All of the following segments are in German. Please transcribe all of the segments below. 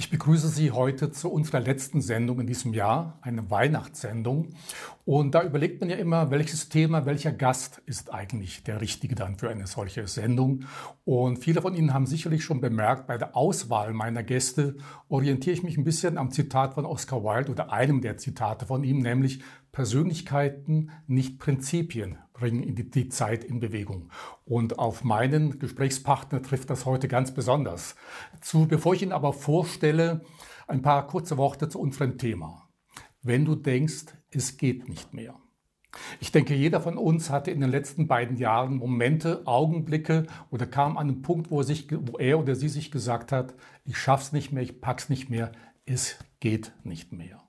Ich begrüße Sie heute zu unserer letzten Sendung in diesem Jahr, eine Weihnachtssendung. Und da überlegt man ja immer, welches Thema, welcher Gast ist eigentlich der Richtige dann für eine solche Sendung. Und viele von Ihnen haben sicherlich schon bemerkt, bei der Auswahl meiner Gäste orientiere ich mich ein bisschen am Zitat von Oscar Wilde oder einem der Zitate von ihm, nämlich Persönlichkeiten, nicht Prinzipien bringen die Zeit in Bewegung. Und auf meinen Gesprächspartner trifft das heute ganz besonders zu. Bevor ich ihn aber vorstelle, ein paar kurze Worte zu unserem Thema. Wenn du denkst, es geht nicht mehr. Ich denke, jeder von uns hatte in den letzten beiden Jahren Momente, Augenblicke oder kam an einen Punkt, wo er, sich, wo er oder sie sich gesagt hat, ich schaff's nicht mehr, ich pack's nicht mehr, es geht nicht mehr.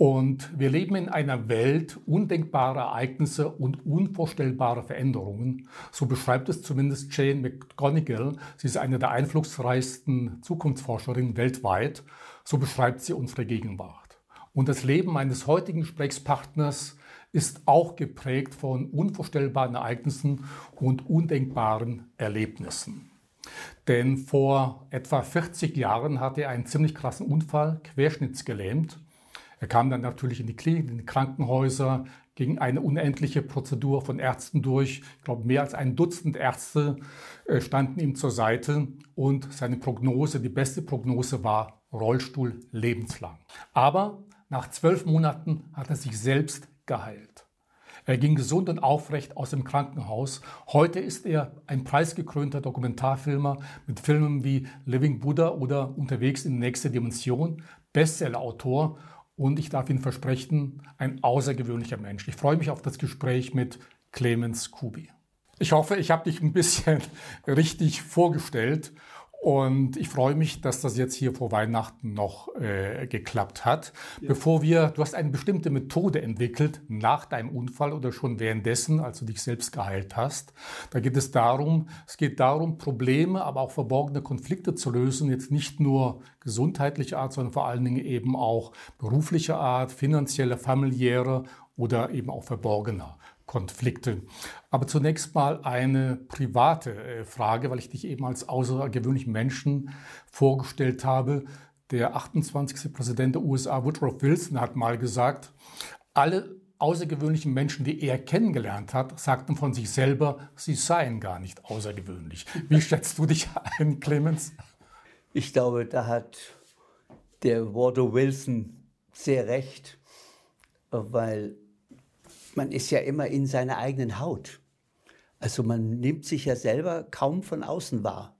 Und wir leben in einer Welt undenkbarer Ereignisse und unvorstellbarer Veränderungen. So beschreibt es zumindest Jane McGonigal. Sie ist eine der einflussreichsten Zukunftsforscherinnen weltweit. So beschreibt sie unsere Gegenwart. Und das Leben meines heutigen Gesprächspartners ist auch geprägt von unvorstellbaren Ereignissen und undenkbaren Erlebnissen. Denn vor etwa 40 Jahren hatte er einen ziemlich krassen Unfall, querschnittsgelähmt. Er kam dann natürlich in die Klinik, in die Krankenhäuser, ging eine unendliche Prozedur von Ärzten durch. Ich glaube, mehr als ein Dutzend Ärzte äh, standen ihm zur Seite und seine Prognose, die beste Prognose war Rollstuhl lebenslang. Aber nach zwölf Monaten hat er sich selbst geheilt. Er ging gesund und aufrecht aus dem Krankenhaus. Heute ist er ein preisgekrönter Dokumentarfilmer mit Filmen wie Living Buddha oder Unterwegs in die nächste Dimension, Bestsellerautor und ich darf Ihnen versprechen, ein außergewöhnlicher Mensch. Ich freue mich auf das Gespräch mit Clemens Kubi. Ich hoffe, ich habe dich ein bisschen richtig vorgestellt und ich freue mich, dass das jetzt hier vor Weihnachten noch äh, geklappt hat. Ja. Bevor wir, du hast eine bestimmte Methode entwickelt nach deinem Unfall oder schon währenddessen, als du dich selbst geheilt hast. Da geht es darum, es geht darum, Probleme, aber auch verborgene Konflikte zu lösen. Jetzt nicht nur gesundheitlicher Art, sondern vor allen Dingen eben auch beruflicher Art, finanzielle, familiäre oder eben auch verborgener. Konflikte. Aber zunächst mal eine private äh, Frage, weil ich dich eben als außergewöhnlichen Menschen vorgestellt habe. Der 28. Präsident der USA, Woodrow Wilson, hat mal gesagt, alle außergewöhnlichen Menschen, die er kennengelernt hat, sagten von sich selber, sie seien gar nicht außergewöhnlich. Wie schätzt du dich ein, Clemens? Ich glaube, da hat der Woodrow Wilson sehr recht, weil man ist ja immer in seiner eigenen Haut. Also man nimmt sich ja selber kaum von außen wahr.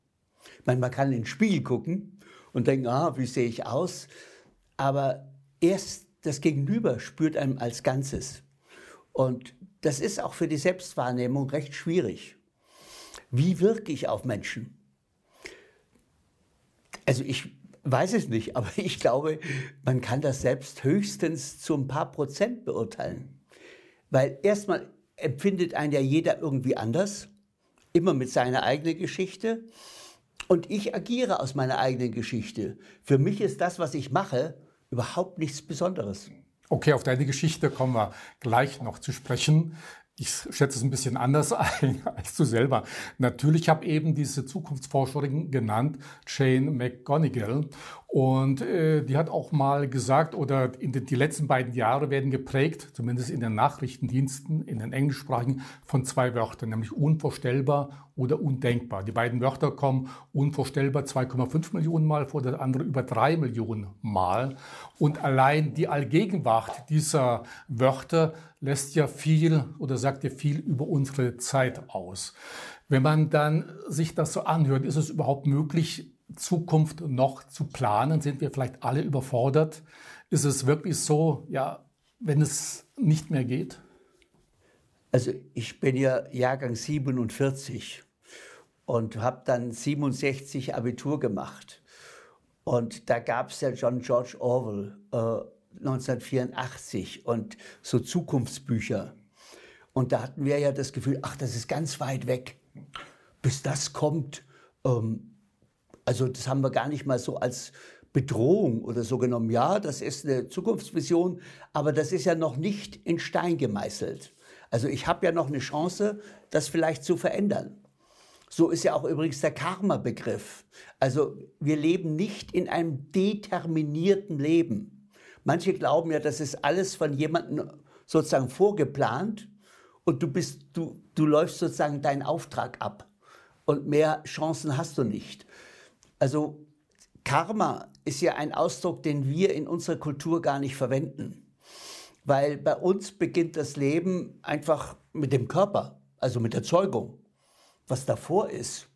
Man, man kann in den Spiegel gucken und denken, ah, wie sehe ich aus? Aber erst das Gegenüber spürt einem als Ganzes. Und das ist auch für die Selbstwahrnehmung recht schwierig. Wie wirke ich auf Menschen? Also ich weiß es nicht, aber ich glaube, man kann das selbst höchstens zu ein paar Prozent beurteilen. Weil erstmal empfindet ein ja jeder irgendwie anders, immer mit seiner eigenen Geschichte. Und ich agiere aus meiner eigenen Geschichte. Für mich ist das, was ich mache, überhaupt nichts Besonderes. Okay, auf deine Geschichte kommen wir gleich noch zu sprechen ich schätze es ein bisschen anders ein als du selber. Natürlich habe eben diese Zukunftsforscherin genannt, Jane McGonigal. Und äh, die hat auch mal gesagt, oder in den, die letzten beiden Jahre werden geprägt, zumindest in den Nachrichtendiensten, in den englischsprachigen, von zwei Wörtern, nämlich unvorstellbar oder undenkbar. Die beiden Wörter kommen unvorstellbar 2,5 Millionen Mal vor, der andere über drei Millionen Mal. Und allein die Allgegenwart dieser Wörter lässt ja viel oder sagt ja viel über unsere Zeit aus. Wenn man dann sich das so anhört, ist es überhaupt möglich, Zukunft noch zu planen? Sind wir vielleicht alle überfordert? Ist es wirklich so, ja, wenn es nicht mehr geht? Also ich bin ja Jahrgang 47 und habe dann 67 Abitur gemacht. Und da gab es ja John George Orwell, äh, 1984 und so Zukunftsbücher. Und da hatten wir ja das Gefühl, ach, das ist ganz weit weg. Bis das kommt, ähm, also das haben wir gar nicht mal so als Bedrohung oder so genommen. Ja, das ist eine Zukunftsvision, aber das ist ja noch nicht in Stein gemeißelt. Also ich habe ja noch eine Chance, das vielleicht zu verändern. So ist ja auch übrigens der Karma-Begriff. Also wir leben nicht in einem determinierten Leben. Manche glauben ja, das ist alles von jemandem sozusagen vorgeplant und du bist, du, du läufst sozusagen deinen Auftrag ab und mehr Chancen hast du nicht. Also Karma ist ja ein Ausdruck, den wir in unserer Kultur gar nicht verwenden. Weil bei uns beginnt das Leben einfach mit dem Körper, also mit der Zeugung. Was davor ist,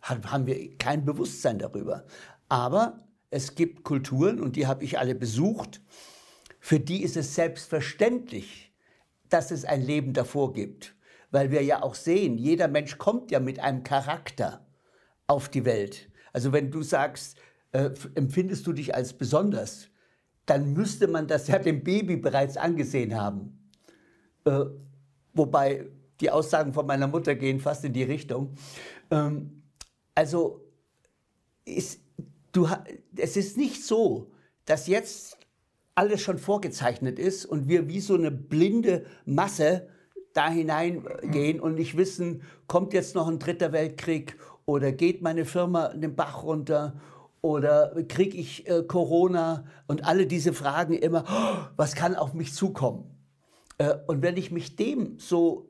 haben wir kein Bewusstsein darüber. Aber es gibt Kulturen, und die habe ich alle besucht, für die ist es selbstverständlich, dass es ein Leben davor gibt. Weil wir ja auch sehen, jeder Mensch kommt ja mit einem Charakter auf die Welt. Also wenn du sagst, äh, empfindest du dich als besonders, dann müsste man das ja dem Baby bereits angesehen haben. Äh, wobei die Aussagen von meiner Mutter gehen fast in die Richtung. Ähm, also ist, du, es ist nicht so, dass jetzt alles schon vorgezeichnet ist und wir wie so eine blinde Masse da hineingehen und nicht wissen, kommt jetzt noch ein dritter Weltkrieg oder geht meine Firma den Bach runter oder kriege ich äh, Corona und alle diese Fragen immer, oh, was kann auf mich zukommen? Äh, und wenn ich mich dem so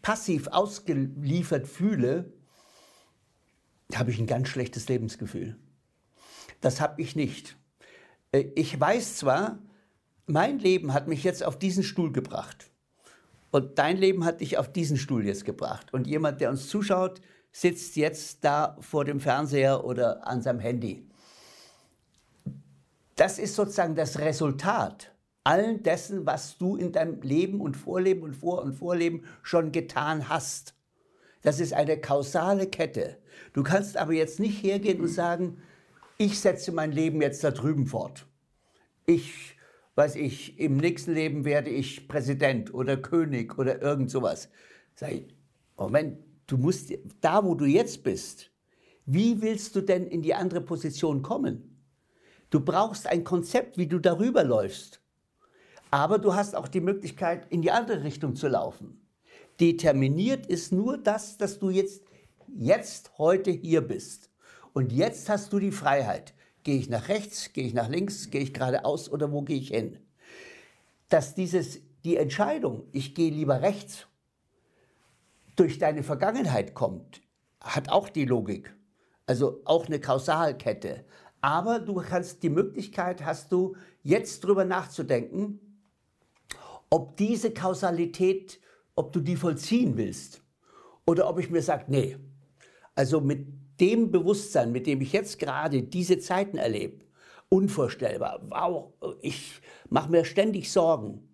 passiv ausgeliefert fühle, habe ich ein ganz schlechtes Lebensgefühl. Das habe ich nicht. Äh, ich weiß zwar, mein Leben hat mich jetzt auf diesen Stuhl gebracht. Und dein Leben hat dich auf diesen Stuhl jetzt gebracht. Und jemand, der uns zuschaut, sitzt jetzt da vor dem Fernseher oder an seinem Handy. Das ist sozusagen das Resultat allen dessen, was du in deinem Leben und Vorleben und Vor- und Vorleben schon getan hast. Das ist eine kausale Kette. Du kannst aber jetzt nicht hergehen und sagen, ich setze mein Leben jetzt da drüben fort. Ich, weiß ich, im nächsten Leben werde ich Präsident oder König oder irgend sowas. Sag ich, Moment, du musst da, wo du jetzt bist, wie willst du denn in die andere Position kommen? Du brauchst ein Konzept, wie du darüber läufst. Aber du hast auch die Möglichkeit, in die andere Richtung zu laufen. Determiniert ist nur das, dass du jetzt, jetzt heute hier bist. Und jetzt hast du die Freiheit. Gehe ich nach rechts, gehe ich nach links, gehe ich geradeaus oder wo gehe ich hin? Dass dieses, die Entscheidung, ich gehe lieber rechts durch deine Vergangenheit kommt, hat auch die Logik. Also auch eine Kausalkette. Aber du kannst die Möglichkeit, hast du jetzt drüber nachzudenken, ob diese Kausalität, ob du die vollziehen willst. Oder ob ich mir sage, nee, also mit dem Bewusstsein, mit dem ich jetzt gerade diese Zeiten erlebe, unvorstellbar. Wow, ich mache mir ständig Sorgen.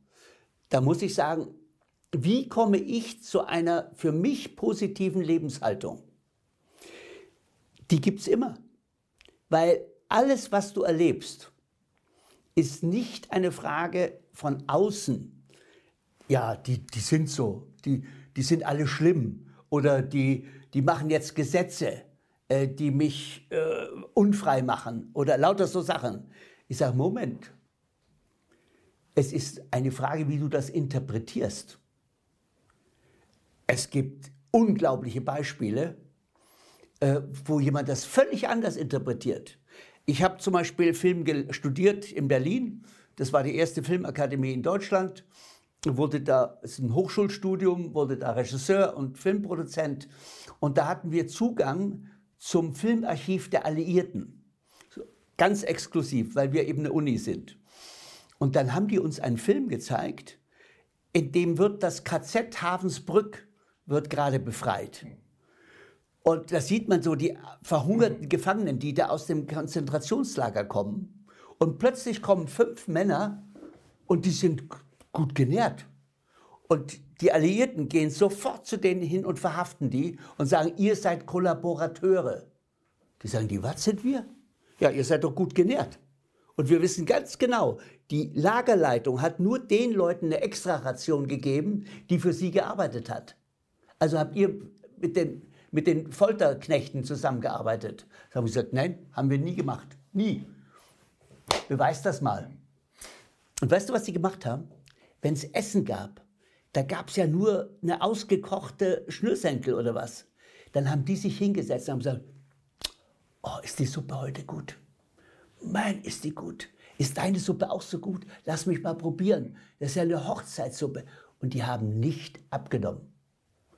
Da muss ich sagen, wie komme ich zu einer für mich positiven Lebenshaltung? Die gibt es immer. Weil alles, was du erlebst, ist nicht eine Frage von außen. Ja, die, die sind so, die, die sind alle schlimm oder die, die machen jetzt Gesetze, äh, die mich äh, unfrei machen oder lauter so Sachen. Ich sage, Moment, es ist eine Frage, wie du das interpretierst. Es gibt unglaubliche Beispiele, äh, wo jemand das völlig anders interpretiert. Ich habe zum Beispiel Film studiert in Berlin. Das war die erste Filmakademie in Deutschland. Wurde da, ist ein Hochschulstudium, wurde da Regisseur und Filmproduzent. Und da hatten wir Zugang zum Filmarchiv der Alliierten. Ganz exklusiv, weil wir eben eine Uni sind. Und dann haben die uns einen Film gezeigt, in dem wird das KZ Havensbrück wird gerade befreit. Und da sieht man so die verhungerten Gefangenen, die da aus dem Konzentrationslager kommen. Und plötzlich kommen fünf Männer und die sind gut genährt. Und die Alliierten gehen sofort zu denen hin und verhaften die und sagen, ihr seid Kollaborateure. Die sagen, die, was sind wir? Ja, ihr seid doch gut genährt. Und wir wissen ganz genau, die Lagerleitung hat nur den Leuten eine Extraration gegeben, die für sie gearbeitet hat. Also habt ihr mit den, mit den Folterknechten zusammengearbeitet? Da haben wir gesagt, nein, haben wir nie gemacht. Nie. Beweis das mal. Und weißt du, was sie gemacht haben? Wenn es Essen gab, da gab es ja nur eine ausgekochte Schnürsenkel oder was. Dann haben die sich hingesetzt und haben gesagt, oh, ist die Suppe heute gut? Mein, ist die gut. Ist deine Suppe auch so gut? Lass mich mal probieren. Das ist ja eine Hochzeitssuppe. Und die haben nicht abgenommen.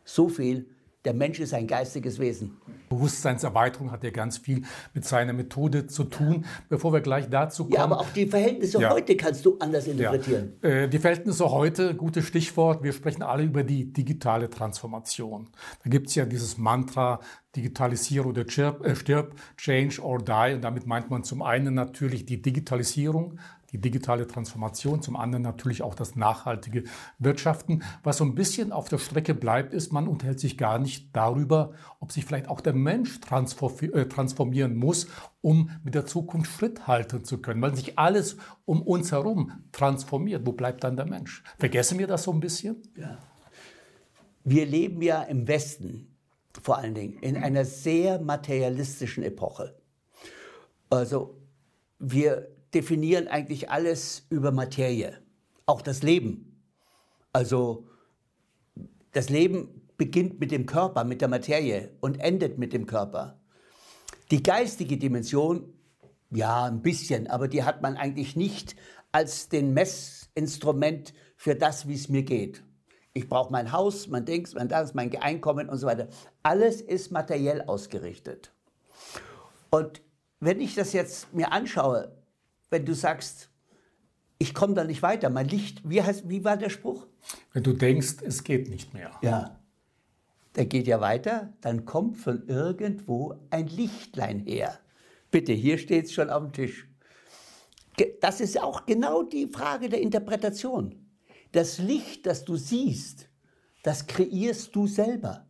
So viel der Mensch ist ein geistiges Wesen. Bewusstseinserweiterung hat ja ganz viel mit seiner Methode zu tun. Bevor wir gleich dazu kommen. Ja, aber auch die Verhältnisse ja. heute kannst du anders interpretieren. Ja. Äh, die Verhältnisse heute, gutes Stichwort. Wir sprechen alle über die digitale Transformation. Da gibt es ja dieses Mantra, Digitalisiere oder stirb, äh, stirb, change or die. Und damit meint man zum einen natürlich die Digitalisierung, die digitale Transformation, zum anderen natürlich auch das nachhaltige Wirtschaften. Was so ein bisschen auf der Strecke bleibt, ist, man unterhält sich gar nicht darüber, ob sich vielleicht auch der Mensch äh, transformieren muss, um mit der Zukunft Schritt halten zu können, weil sich alles um uns herum transformiert. Wo bleibt dann der Mensch? Vergessen wir das so ein bisschen? Ja. Wir leben ja im Westen vor allen Dingen in einer sehr materialistischen Epoche. Also wir definieren eigentlich alles über Materie, auch das Leben. Also das Leben beginnt mit dem Körper, mit der Materie und endet mit dem Körper. Die geistige Dimension, ja, ein bisschen, aber die hat man eigentlich nicht als den Messinstrument für das, wie es mir geht. Ich brauche mein Haus, mein Dings, mein das, mein Einkommen und so weiter. Alles ist materiell ausgerichtet. Und wenn ich das jetzt mir anschaue, wenn du sagst, ich komme da nicht weiter, mein Licht, wie, heißt, wie war der Spruch? Wenn du denkst, es geht nicht mehr. Ja, der geht ja weiter, dann kommt von irgendwo ein Lichtlein her. Bitte, hier steht es schon auf dem Tisch. Das ist auch genau die Frage der Interpretation. Das Licht, das du siehst, das kreierst du selber.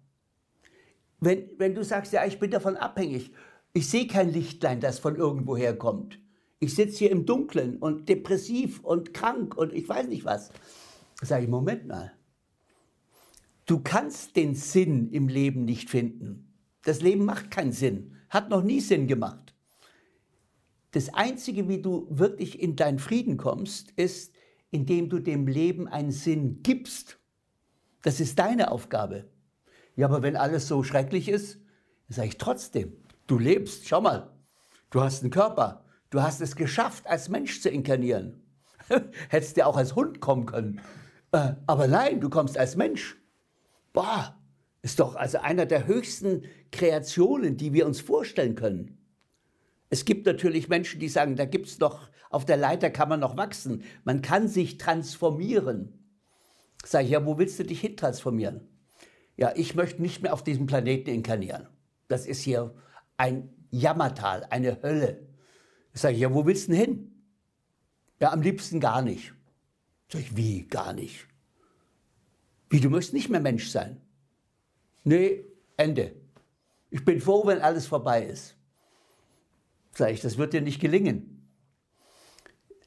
Wenn, wenn du sagst, ja, ich bin davon abhängig, ich sehe kein Lichtlein, das von irgendwo herkommt. Ich sitze hier im Dunkeln und depressiv und krank und ich weiß nicht was. Sage ich, Moment mal. Du kannst den Sinn im Leben nicht finden. Das Leben macht keinen Sinn, hat noch nie Sinn gemacht. Das Einzige, wie du wirklich in deinen Frieden kommst, ist, indem du dem Leben einen Sinn gibst. Das ist deine Aufgabe. Ja, aber wenn alles so schrecklich ist, sage ich trotzdem, du lebst, schau mal, du hast einen Körper, Du hast es geschafft, als Mensch zu inkarnieren. Hättest du auch als Hund kommen können. Äh, aber nein, du kommst als Mensch. Boah, ist doch also einer der höchsten Kreationen, die wir uns vorstellen können. Es gibt natürlich Menschen, die sagen, da gibt es noch, auf der Leiter kann man noch wachsen. Man kann sich transformieren. Sag ich, ja, wo willst du dich hin transformieren? Ja, ich möchte nicht mehr auf diesem Planeten inkarnieren. Das ist hier ein Jammertal, eine Hölle. Ich, ja, wo willst du denn hin? Ja, am liebsten gar nicht. Sag ich, wie gar nicht? Wie, du möchtest nicht mehr Mensch sein? Nee, Ende. Ich bin froh, wenn alles vorbei ist. Sag ich, das wird dir nicht gelingen.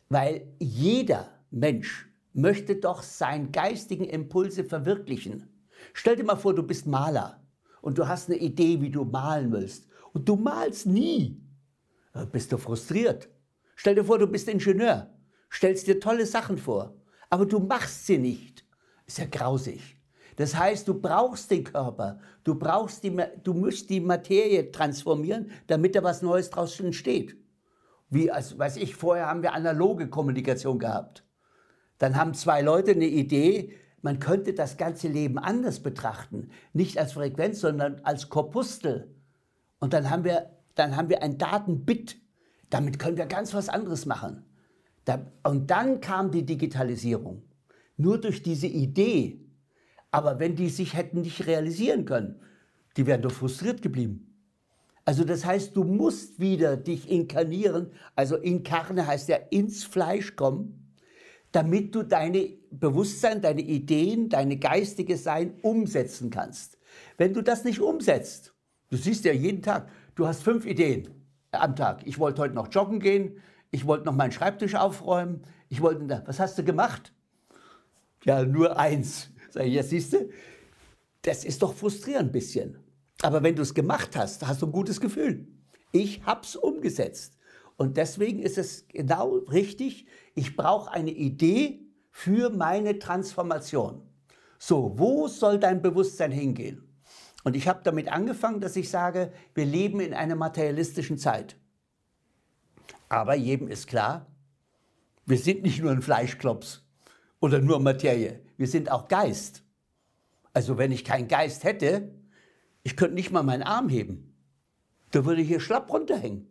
Weil jeder Mensch möchte doch seine geistigen Impulse verwirklichen. Stell dir mal vor, du bist Maler und du hast eine Idee, wie du malen willst. Und du malst nie. Äh, bist du frustriert. Stell dir vor, du bist Ingenieur, stellst dir tolle Sachen vor, aber du machst sie nicht. Ist ja grausig. Das heißt, du brauchst den Körper, du brauchst die, du musst die Materie transformieren, damit da was Neues draus entsteht. Wie, als, weiß ich, vorher haben wir analoge Kommunikation gehabt. Dann haben zwei Leute eine Idee, man könnte das ganze Leben anders betrachten. Nicht als Frequenz, sondern als Korpuskel. Und dann haben wir dann haben wir ein Datenbit. Damit können wir ganz was anderes machen. und dann kam die Digitalisierung. Nur durch diese Idee. Aber wenn die sich hätten nicht realisieren können, die wären doch frustriert geblieben. Also das heißt, du musst wieder dich inkarnieren, also inkarne heißt ja ins Fleisch kommen, damit du deine Bewusstsein, deine Ideen, deine geistige Sein umsetzen kannst. Wenn du das nicht umsetzt, du siehst ja jeden Tag, Du hast fünf Ideen am Tag. Ich wollte heute noch joggen gehen, ich wollte noch meinen Schreibtisch aufräumen, ich wollte, was hast du gemacht? Ja, nur eins. Sag ich, ja, siehst du, das ist doch frustrierend ein bisschen. Aber wenn du es gemacht hast, hast du ein gutes Gefühl. Ich habe es umgesetzt. Und deswegen ist es genau richtig, ich brauche eine Idee für meine Transformation. So, wo soll dein Bewusstsein hingehen? Und ich habe damit angefangen, dass ich sage, wir leben in einer materialistischen Zeit. Aber jedem ist klar, wir sind nicht nur ein Fleischklops oder nur Materie, wir sind auch Geist. Also wenn ich keinen Geist hätte, ich könnte nicht mal meinen Arm heben. Da würde ich hier schlapp runterhängen.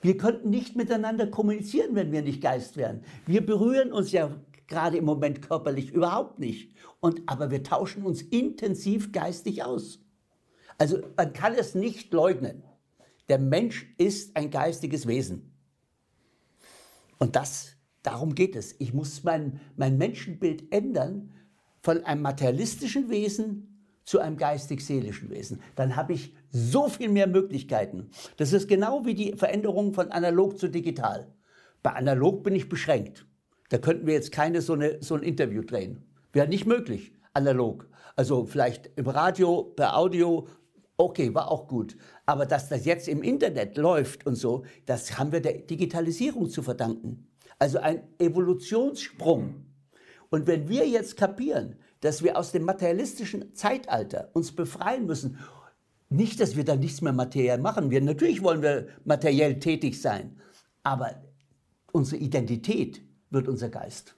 Wir könnten nicht miteinander kommunizieren, wenn wir nicht Geist wären. Wir berühren uns ja gerade im Moment körperlich überhaupt nicht. Und, aber wir tauschen uns intensiv geistig aus. Also man kann es nicht leugnen. Der Mensch ist ein geistiges Wesen. Und das, darum geht es. Ich muss mein, mein Menschenbild ändern von einem materialistischen Wesen zu einem geistig-seelischen Wesen. Dann habe ich so viel mehr Möglichkeiten. Das ist genau wie die Veränderung von analog zu digital. Bei analog bin ich beschränkt. Da könnten wir jetzt keine so, eine, so ein Interview drehen. Wäre nicht möglich, analog. Also vielleicht im Radio, per Audio, okay, war auch gut. Aber dass das jetzt im Internet läuft und so, das haben wir der Digitalisierung zu verdanken. Also ein Evolutionssprung. Und wenn wir jetzt kapieren, dass wir aus dem materialistischen Zeitalter uns befreien müssen, nicht, dass wir dann nichts mehr materiell machen. Wir, natürlich wollen wir materiell tätig sein, aber unsere Identität wird unser Geist.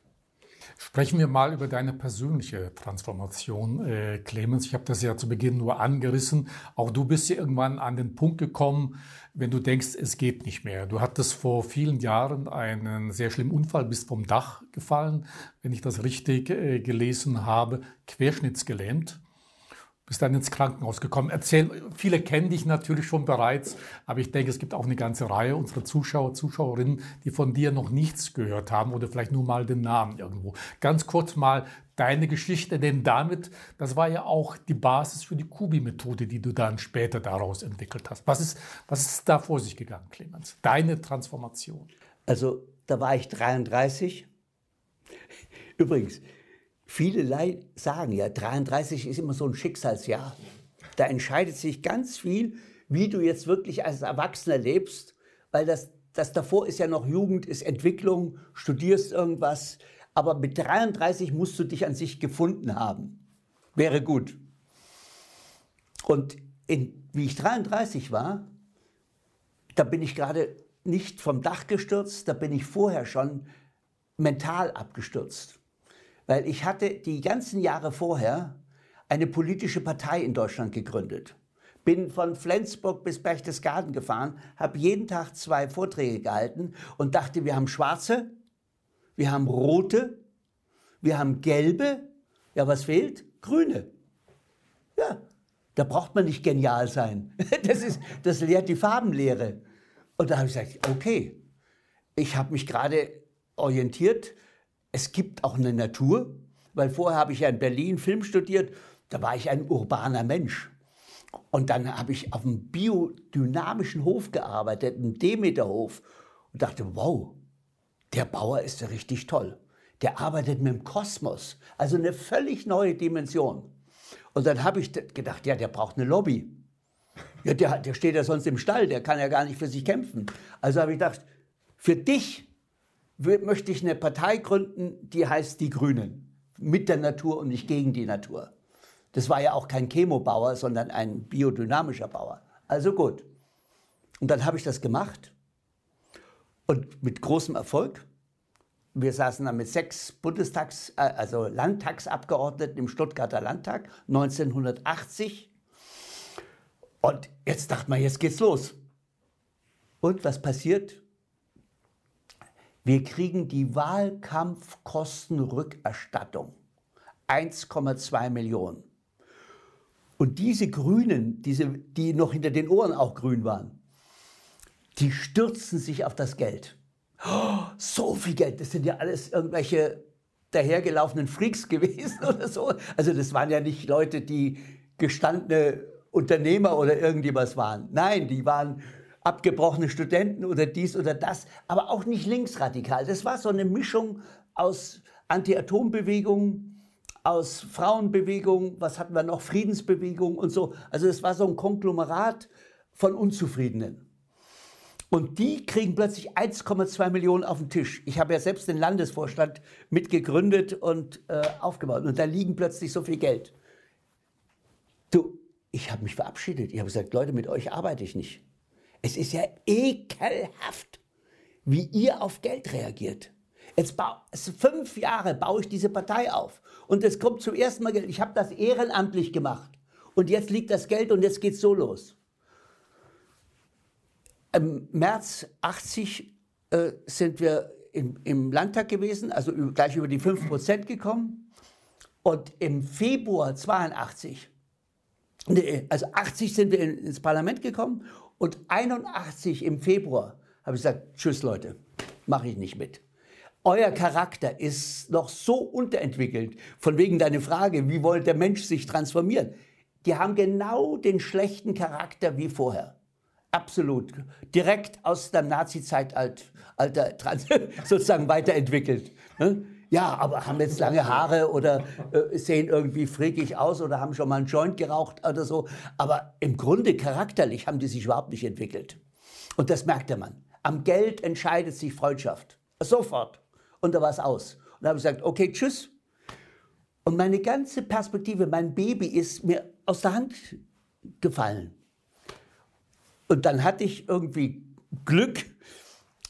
Sprechen wir mal über deine persönliche Transformation, äh, Clemens. Ich habe das ja zu Beginn nur angerissen. Auch du bist ja irgendwann an den Punkt gekommen, wenn du denkst, es geht nicht mehr. Du hattest vor vielen Jahren einen sehr schlimmen Unfall, bist vom Dach gefallen, wenn ich das richtig äh, gelesen habe, querschnittsgelähmt bist dann ins Krankenhaus gekommen. Erzähl, viele kennen dich natürlich schon bereits, aber ich denke, es gibt auch eine ganze Reihe unserer Zuschauer, Zuschauerinnen, die von dir noch nichts gehört haben oder vielleicht nur mal den Namen irgendwo. Ganz kurz mal deine Geschichte, denn damit, das war ja auch die Basis für die Kubi-Methode, die du dann später daraus entwickelt hast. Was ist, was ist da vor sich gegangen, Clemens? Deine Transformation. Also, da war ich 33. Übrigens, Viele sagen ja, 33 ist immer so ein Schicksalsjahr. Da entscheidet sich ganz viel, wie du jetzt wirklich als Erwachsener lebst, weil das, das davor ist ja noch Jugend, ist Entwicklung, studierst irgendwas. Aber mit 33 musst du dich an sich gefunden haben. Wäre gut. Und in, wie ich 33 war, da bin ich gerade nicht vom Dach gestürzt, da bin ich vorher schon mental abgestürzt. Weil ich hatte die ganzen Jahre vorher eine politische Partei in Deutschland gegründet. Bin von Flensburg bis Berchtesgaden gefahren, habe jeden Tag zwei Vorträge gehalten und dachte, wir haben schwarze, wir haben rote, wir haben gelbe, ja, was fehlt? Grüne. Ja, da braucht man nicht genial sein. Das, ist, das lehrt die Farbenlehre. Und da habe ich gesagt, okay, ich habe mich gerade orientiert es gibt auch eine Natur, weil vorher habe ich ja in Berlin Film studiert, da war ich ein urbaner Mensch. Und dann habe ich auf einem biodynamischen Hof gearbeitet, einem Demeterhof, und dachte, wow, der Bauer ist ja richtig toll. Der arbeitet mit dem Kosmos, also eine völlig neue Dimension. Und dann habe ich gedacht, ja, der braucht eine Lobby. Ja, der, der steht ja sonst im Stall, der kann ja gar nicht für sich kämpfen. Also habe ich gedacht, für dich möchte ich eine Partei gründen, die heißt die Grünen. Mit der Natur und nicht gegen die Natur. Das war ja auch kein Chemobauer, sondern ein biodynamischer Bauer. Also gut. Und dann habe ich das gemacht und mit großem Erfolg. Wir saßen dann mit sechs Bundestags-, äh, also Landtagsabgeordneten im Stuttgarter Landtag 1980. Und jetzt dachte man, jetzt geht's los. Und was passiert? Wir kriegen die Wahlkampfkostenrückerstattung. 1,2 Millionen. Und diese Grünen, diese, die noch hinter den Ohren auch grün waren, die stürzen sich auf das Geld. Oh, so viel Geld, das sind ja alles irgendwelche dahergelaufenen Freaks gewesen oder so. Also das waren ja nicht Leute, die gestandene Unternehmer oder irgendjemand waren. Nein, die waren abgebrochene Studenten oder dies oder das, aber auch nicht linksradikal. Das war so eine Mischung aus Anti-Atom-Bewegung, aus Frauenbewegung, was hatten wir noch, Friedensbewegung und so. Also es war so ein Konglomerat von Unzufriedenen. Und die kriegen plötzlich 1,2 Millionen auf den Tisch. Ich habe ja selbst den Landesvorstand mitgegründet und äh, aufgebaut. Und da liegen plötzlich so viel Geld. Du, ich habe mich verabschiedet. Ich habe gesagt, Leute, mit euch arbeite ich nicht. Es ist ja ekelhaft, wie ihr auf Geld reagiert. Jetzt bau, fünf Jahre baue ich diese Partei auf. Und es kommt zum ersten Mal Geld. Ich habe das ehrenamtlich gemacht. Und jetzt liegt das Geld und jetzt geht es so los. Im März 80 äh, sind wir im, im, Landtag gewesen, also gleich über die 5% gekommen. Und im Februar 82, nee, also 80 sind wir in, ins Parlament gekommen und 81 im Februar habe ich gesagt, tschüss Leute, mache ich nicht mit. Euer Charakter ist noch so unterentwickelt, von wegen deiner Frage, wie wollte der Mensch sich transformieren? Die haben genau den schlechten Charakter wie vorher. Absolut. Direkt aus dem Nazi-Zeitalter sozusagen weiterentwickelt. Ja, aber haben jetzt lange Haare oder äh, sehen irgendwie frickig aus oder haben schon mal einen Joint geraucht oder so. Aber im Grunde charakterlich haben die sich überhaupt nicht entwickelt. Und das merkte man. Am Geld entscheidet sich Freundschaft. Sofort. Und da war es aus. Und da habe ich gesagt, okay, tschüss. Und meine ganze Perspektive, mein Baby ist mir aus der Hand gefallen. Und dann hatte ich irgendwie Glück,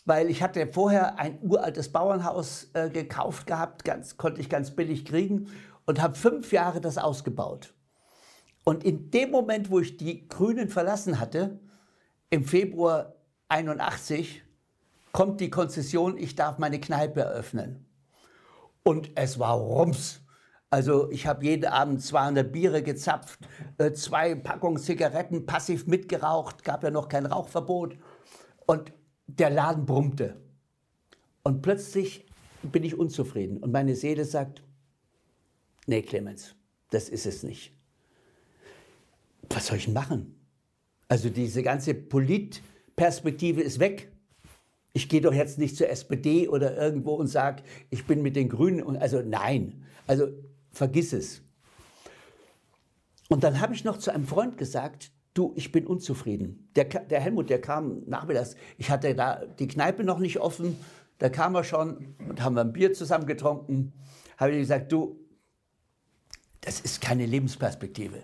weil ich hatte vorher ein uraltes Bauernhaus äh, gekauft gehabt, ganz, konnte ich ganz billig kriegen und habe fünf Jahre das ausgebaut. Und in dem Moment, wo ich die Grünen verlassen hatte, im Februar 81, kommt die Konzession, ich darf meine Kneipe eröffnen. Und es war Rums. Also ich habe jeden Abend 200 Biere gezapft, äh, zwei Packungen Zigaretten passiv mitgeraucht, gab ja noch kein Rauchverbot. Und der Laden brummte. Und plötzlich bin ich unzufrieden. Und meine Seele sagt, nee Clemens, das ist es nicht. Was soll ich machen? Also diese ganze Politperspektive ist weg. Ich gehe doch jetzt nicht zur SPD oder irgendwo und sage, ich bin mit den Grünen. Und also nein, also vergiss es. Und dann habe ich noch zu einem Freund gesagt, du, ich bin unzufrieden. Der, der Helmut, der kam nachmittags, ich hatte da die Kneipe noch nicht offen, da kam er schon und haben wir ein Bier zusammen getrunken. Habe ich gesagt, du, das ist keine Lebensperspektive.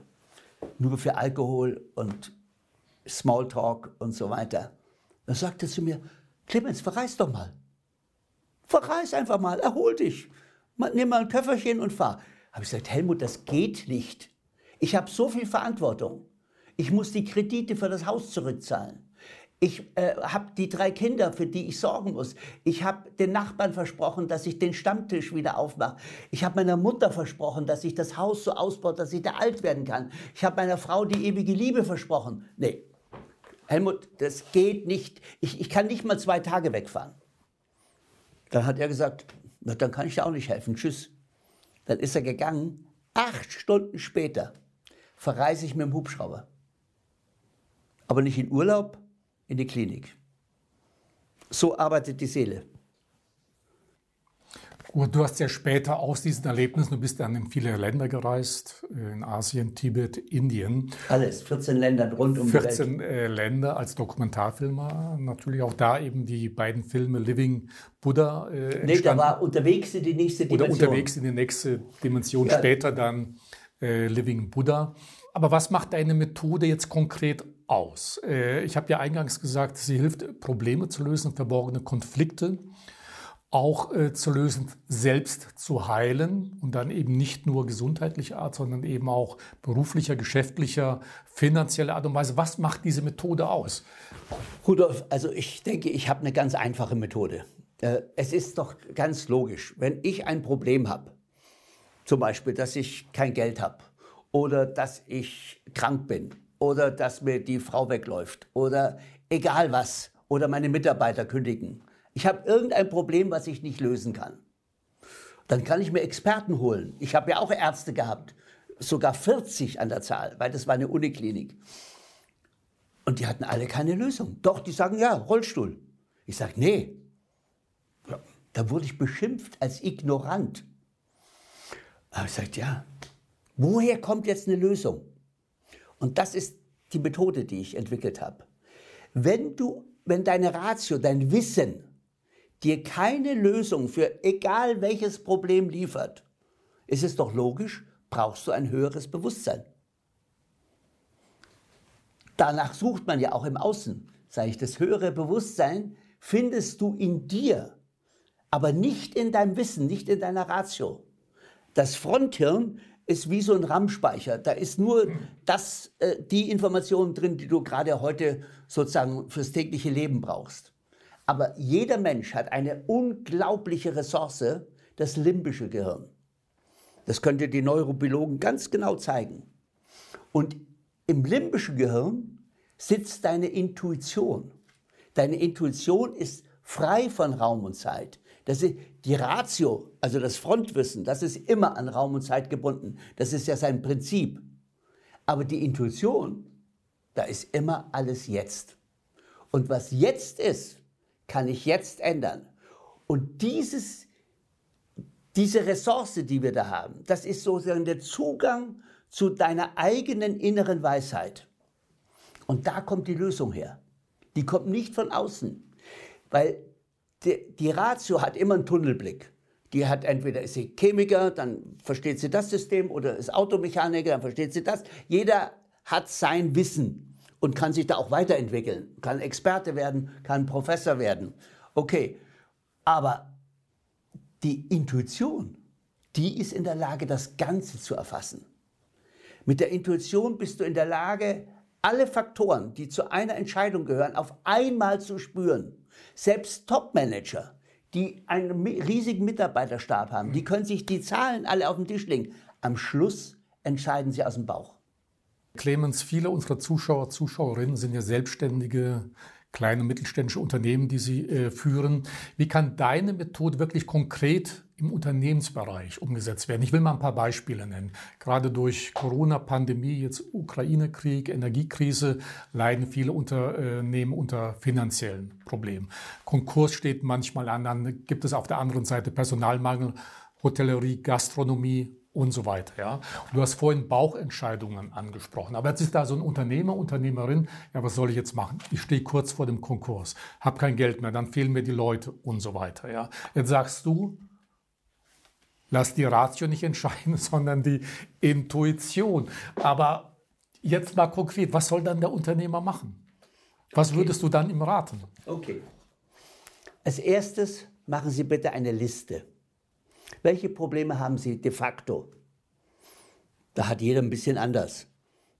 Nur für Alkohol und Smalltalk und so weiter. Dann sagte er zu mir, Clemens, verreis doch mal. Verreis einfach mal, erhol dich. Nimm mal ein Köfferchen und fahr. Habe ich gesagt, Helmut, das geht nicht. Ich habe so viel Verantwortung. Ich muss die Kredite für das Haus zurückzahlen. Ich äh, habe die drei Kinder, für die ich sorgen muss. Ich habe den Nachbarn versprochen, dass ich den Stammtisch wieder aufmache. Ich habe meiner Mutter versprochen, dass ich das Haus so ausbaue, dass ich da alt werden kann. Ich habe meiner Frau die ewige Liebe versprochen. Nee, Helmut, das geht nicht. Ich, ich kann nicht mal zwei Tage wegfahren. Dann hat er gesagt, na, dann kann ich dir auch nicht helfen. Tschüss. Dann ist er gegangen. Acht Stunden später verreise ich mit dem Hubschrauber aber nicht in Urlaub, in die Klinik. So arbeitet die Seele. Gut, du hast ja später aus diesen Erlebnissen, du bist dann in viele Länder gereist, in Asien, Tibet, Indien. Alles, 14 Länder rund um 14 die Welt. Äh, Länder als Dokumentarfilmer. Natürlich auch da eben die beiden Filme Living Buddha. Äh, nee, da war unterwegs in die nächste Dimension. Oder unterwegs in die nächste Dimension, ja. später dann äh, Living Buddha. Aber was macht deine Methode jetzt konkret aus? Äh, ich habe ja eingangs gesagt, sie hilft, Probleme zu lösen, verborgene Konflikte auch äh, zu lösen, selbst zu heilen und dann eben nicht nur gesundheitlicher Art, sondern eben auch beruflicher, geschäftlicher, finanzieller Art und Weise. Was macht diese Methode aus? Rudolf, also ich denke, ich habe eine ganz einfache Methode. Äh, es ist doch ganz logisch, wenn ich ein Problem habe, zum Beispiel, dass ich kein Geld habe oder dass ich krank bin oder dass mir die Frau wegläuft oder egal was oder meine Mitarbeiter kündigen. Ich habe irgendein Problem, was ich nicht lösen kann. Dann kann ich mir Experten holen. Ich habe ja auch Ärzte gehabt, sogar 40 an der Zahl, weil das war eine Uniklinik. Und die hatten alle keine Lösung. Doch, die sagen ja, Rollstuhl. Ich sage, nee. Ja, da wurde ich beschimpft als ignorant. Aber ich sage, ja, Woher kommt jetzt eine Lösung? Und das ist die Methode, die ich entwickelt habe. Wenn du, wenn deine Ratio, dein Wissen dir keine Lösung für egal welches Problem liefert, ist es doch logisch, brauchst du ein höheres Bewusstsein. danach sucht man ja auch im Außen. Sage ich, das höhere Bewusstsein findest du in dir, aber nicht in deinem Wissen, nicht in deiner Ratio. Das Fronthirn ist wie so ein RAM-Speicher. Da ist nur das, äh, die Information drin, die du gerade heute sozusagen fürs tägliche Leben brauchst. Aber jeder Mensch hat eine unglaubliche Ressource, das limbische Gehirn. Das könnt ihr die Neurobiologen ganz genau zeigen. Und im limbischen Gehirn sitzt deine Intuition. Deine Intuition ist frei von Raum und Zeit. Das ist die Ratio, also das Frontwissen, das ist immer an Raum und Zeit gebunden. Das ist ja sein Prinzip. Aber die Intuition, da ist immer alles jetzt. Und was jetzt ist, kann ich jetzt ändern. Und dieses, diese Ressource, die wir da haben, das ist sozusagen der Zugang zu deiner eigenen inneren Weisheit. Und da kommt die Lösung her. Die kommt nicht von außen, weil die, die Ratio hat immer einen Tunnelblick. Die hat entweder ist sie Chemiker, dann versteht sie das System, oder ist Automechaniker, dann versteht sie das. Jeder hat sein Wissen und kann sich da auch weiterentwickeln, kann Experte werden, kann Professor werden. Okay, aber die Intuition, die ist in der Lage, das Ganze zu erfassen. Mit der Intuition bist du in der Lage, alle Faktoren, die zu einer Entscheidung gehören, auf einmal zu spüren. Selbst Topmanager, die einen riesigen Mitarbeiterstab haben, die können sich die Zahlen alle auf den Tisch legen. Am Schluss entscheiden sie aus dem Bauch. Clemens, viele unserer Zuschauer, Zuschauerinnen sind ja selbstständige kleine und mittelständische Unternehmen, die Sie äh, führen. Wie kann deine Methode wirklich konkret im Unternehmensbereich umgesetzt werden? Ich will mal ein paar Beispiele nennen. Gerade durch Corona-Pandemie, jetzt Ukraine-Krieg, Energiekrise, leiden viele Unternehmen unter finanziellen Problemen. Konkurs steht manchmal an, dann gibt es auf der anderen Seite Personalmangel, Hotellerie, Gastronomie, und so weiter. Ja? du hast vorhin Bauchentscheidungen angesprochen. Aber jetzt ist da so ein Unternehmer, Unternehmerin, ja, was soll ich jetzt machen? Ich stehe kurz vor dem Konkurs, habe kein Geld mehr, dann fehlen mir die Leute und so weiter. Ja? Jetzt sagst du, lass die Ratio nicht entscheiden, sondern die Intuition. Aber jetzt mal konkret, was soll dann der Unternehmer machen? Was okay. würdest du dann ihm raten? Okay. Als erstes machen Sie bitte eine Liste. Welche Probleme haben Sie de facto? Da hat jeder ein bisschen anders.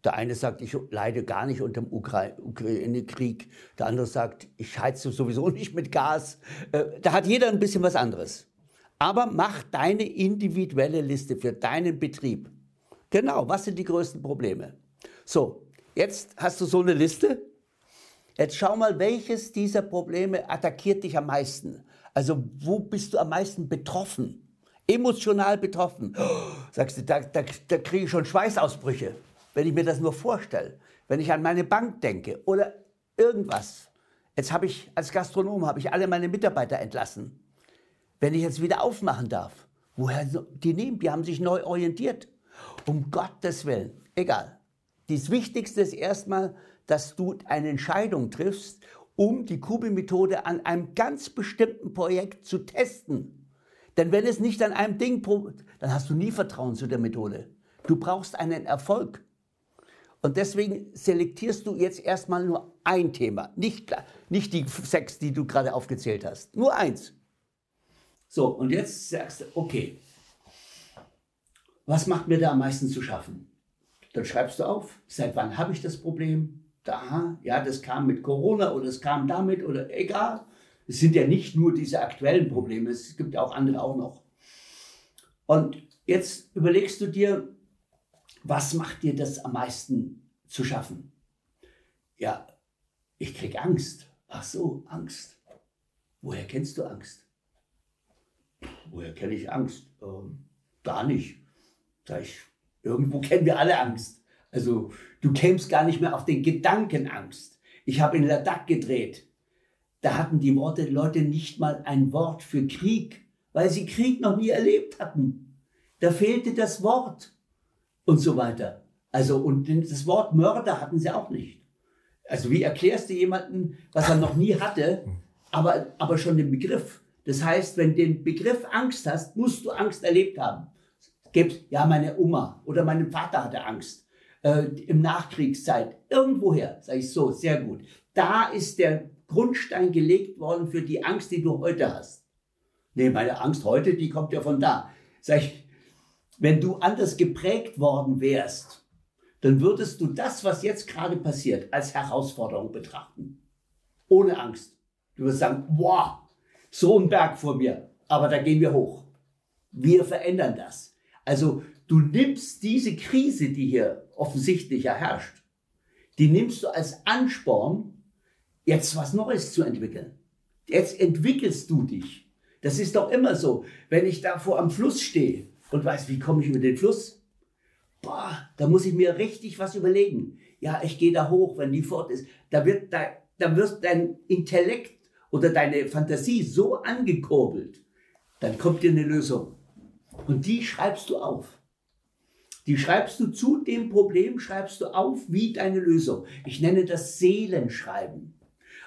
Der eine sagt, ich leide gar nicht unter dem Ukraine-Krieg. Der andere sagt, ich heize sowieso nicht mit Gas. Äh, da hat jeder ein bisschen was anderes. Aber mach deine individuelle Liste für deinen Betrieb. Genau, was sind die größten Probleme? So, jetzt hast du so eine Liste. Jetzt schau mal, welches dieser Probleme attackiert dich am meisten. Also wo bist du am meisten betroffen? emotional betroffen. sagst du, da, da, da kriege ich schon Schweißausbrüche, wenn ich mir das nur vorstelle. Wenn ich an meine Bank denke oder irgendwas. Jetzt habe ich als Gastronom habe ich alle meine Mitarbeiter entlassen. Wenn ich jetzt wieder aufmachen darf, woher die nehmen? Die haben sich neu orientiert. Um Gottes Willen, egal. Das Wichtigste ist erstmal, dass du eine Entscheidung triffst, um die Kubi-Methode an einem ganz bestimmten Projekt zu testen. Denn wenn es nicht an einem Ding, dann hast du nie Vertrauen zu der Methode. Du brauchst einen Erfolg. Und deswegen selektierst du jetzt erstmal nur ein Thema, nicht, nicht die sechs, die du gerade aufgezählt hast. Nur eins. So, und jetzt sagst du, okay, was macht mir da am meisten zu schaffen? Dann schreibst du auf, seit wann habe ich das Problem? Da, ja, das kam mit Corona oder es kam damit oder egal. Es sind ja nicht nur diese aktuellen Probleme, es gibt auch andere auch noch. Und jetzt überlegst du dir, was macht dir das am meisten zu schaffen? Ja, ich krieg Angst. Ach so, Angst. Woher kennst du Angst? Woher kenne ich Angst? Ähm, gar nicht. Sag ich, irgendwo kennen wir alle Angst. Also du kämst gar nicht mehr auf den Gedanken Angst. Ich habe in Ladakh gedreht. Da hatten die Worte Leute nicht mal ein Wort für Krieg, weil sie Krieg noch nie erlebt hatten. Da fehlte das Wort und so weiter. Also, und das Wort Mörder hatten sie auch nicht. Also, wie erklärst du jemanden, was er noch nie hatte, aber, aber schon den Begriff? Das heißt, wenn du den Begriff Angst hast, musst du Angst erlebt haben. Gibt, ja, meine Oma oder mein Vater hatte Angst. äh, im Nachkriegszeit, irgendwoher, sage ich so, sehr gut. Da ist der Grundstein gelegt worden für die Angst, die du heute hast. Nee, meine Angst heute, die kommt ja von da. Sag ich, wenn du anders geprägt worden wärst, dann würdest du das, was jetzt gerade passiert, als Herausforderung betrachten. Ohne Angst. Du wirst sagen, wow, so ein Berg vor mir, aber da gehen wir hoch. Wir verändern das. Also du nimmst diese Krise, die hier offensichtlich herrscht, die nimmst du als Ansporn, jetzt was Neues zu entwickeln. Jetzt entwickelst du dich. Das ist doch immer so. Wenn ich da vor am Fluss stehe und weiß, wie komme ich über den Fluss, boah, da muss ich mir richtig was überlegen. Ja, ich gehe da hoch, wenn die fort ist. Da wird, da, da wird dein Intellekt oder deine Fantasie so angekurbelt, dann kommt dir eine Lösung. Und die schreibst du auf. Die schreibst du zu dem Problem, schreibst du auf wie deine Lösung. Ich nenne das Seelenschreiben.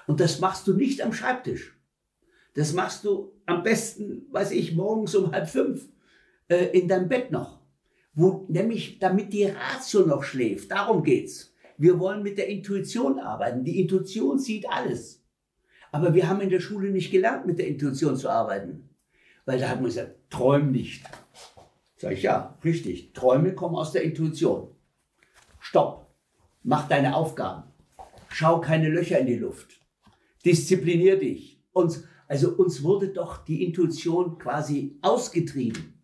Und das machst du nicht am Schreibtisch. Das machst du am besten, weiß ich, morgens um halb fünf äh, in deinem Bett noch. Wo, nämlich damit die Ratio noch schläft. Darum geht's. Wir wollen mit der Intuition arbeiten. Die Intuition sieht alles. Aber wir haben in der Schule nicht gelernt, mit der Intuition zu arbeiten. Weil da hat man gesagt, träum nicht. Sag ich, ja, richtig. Träume kommen aus der Intuition. Stopp. Mach deine Aufgaben. Schau keine Löcher in die Luft. Disziplinier dich. Und also uns wurde doch die Intuition quasi ausgetrieben.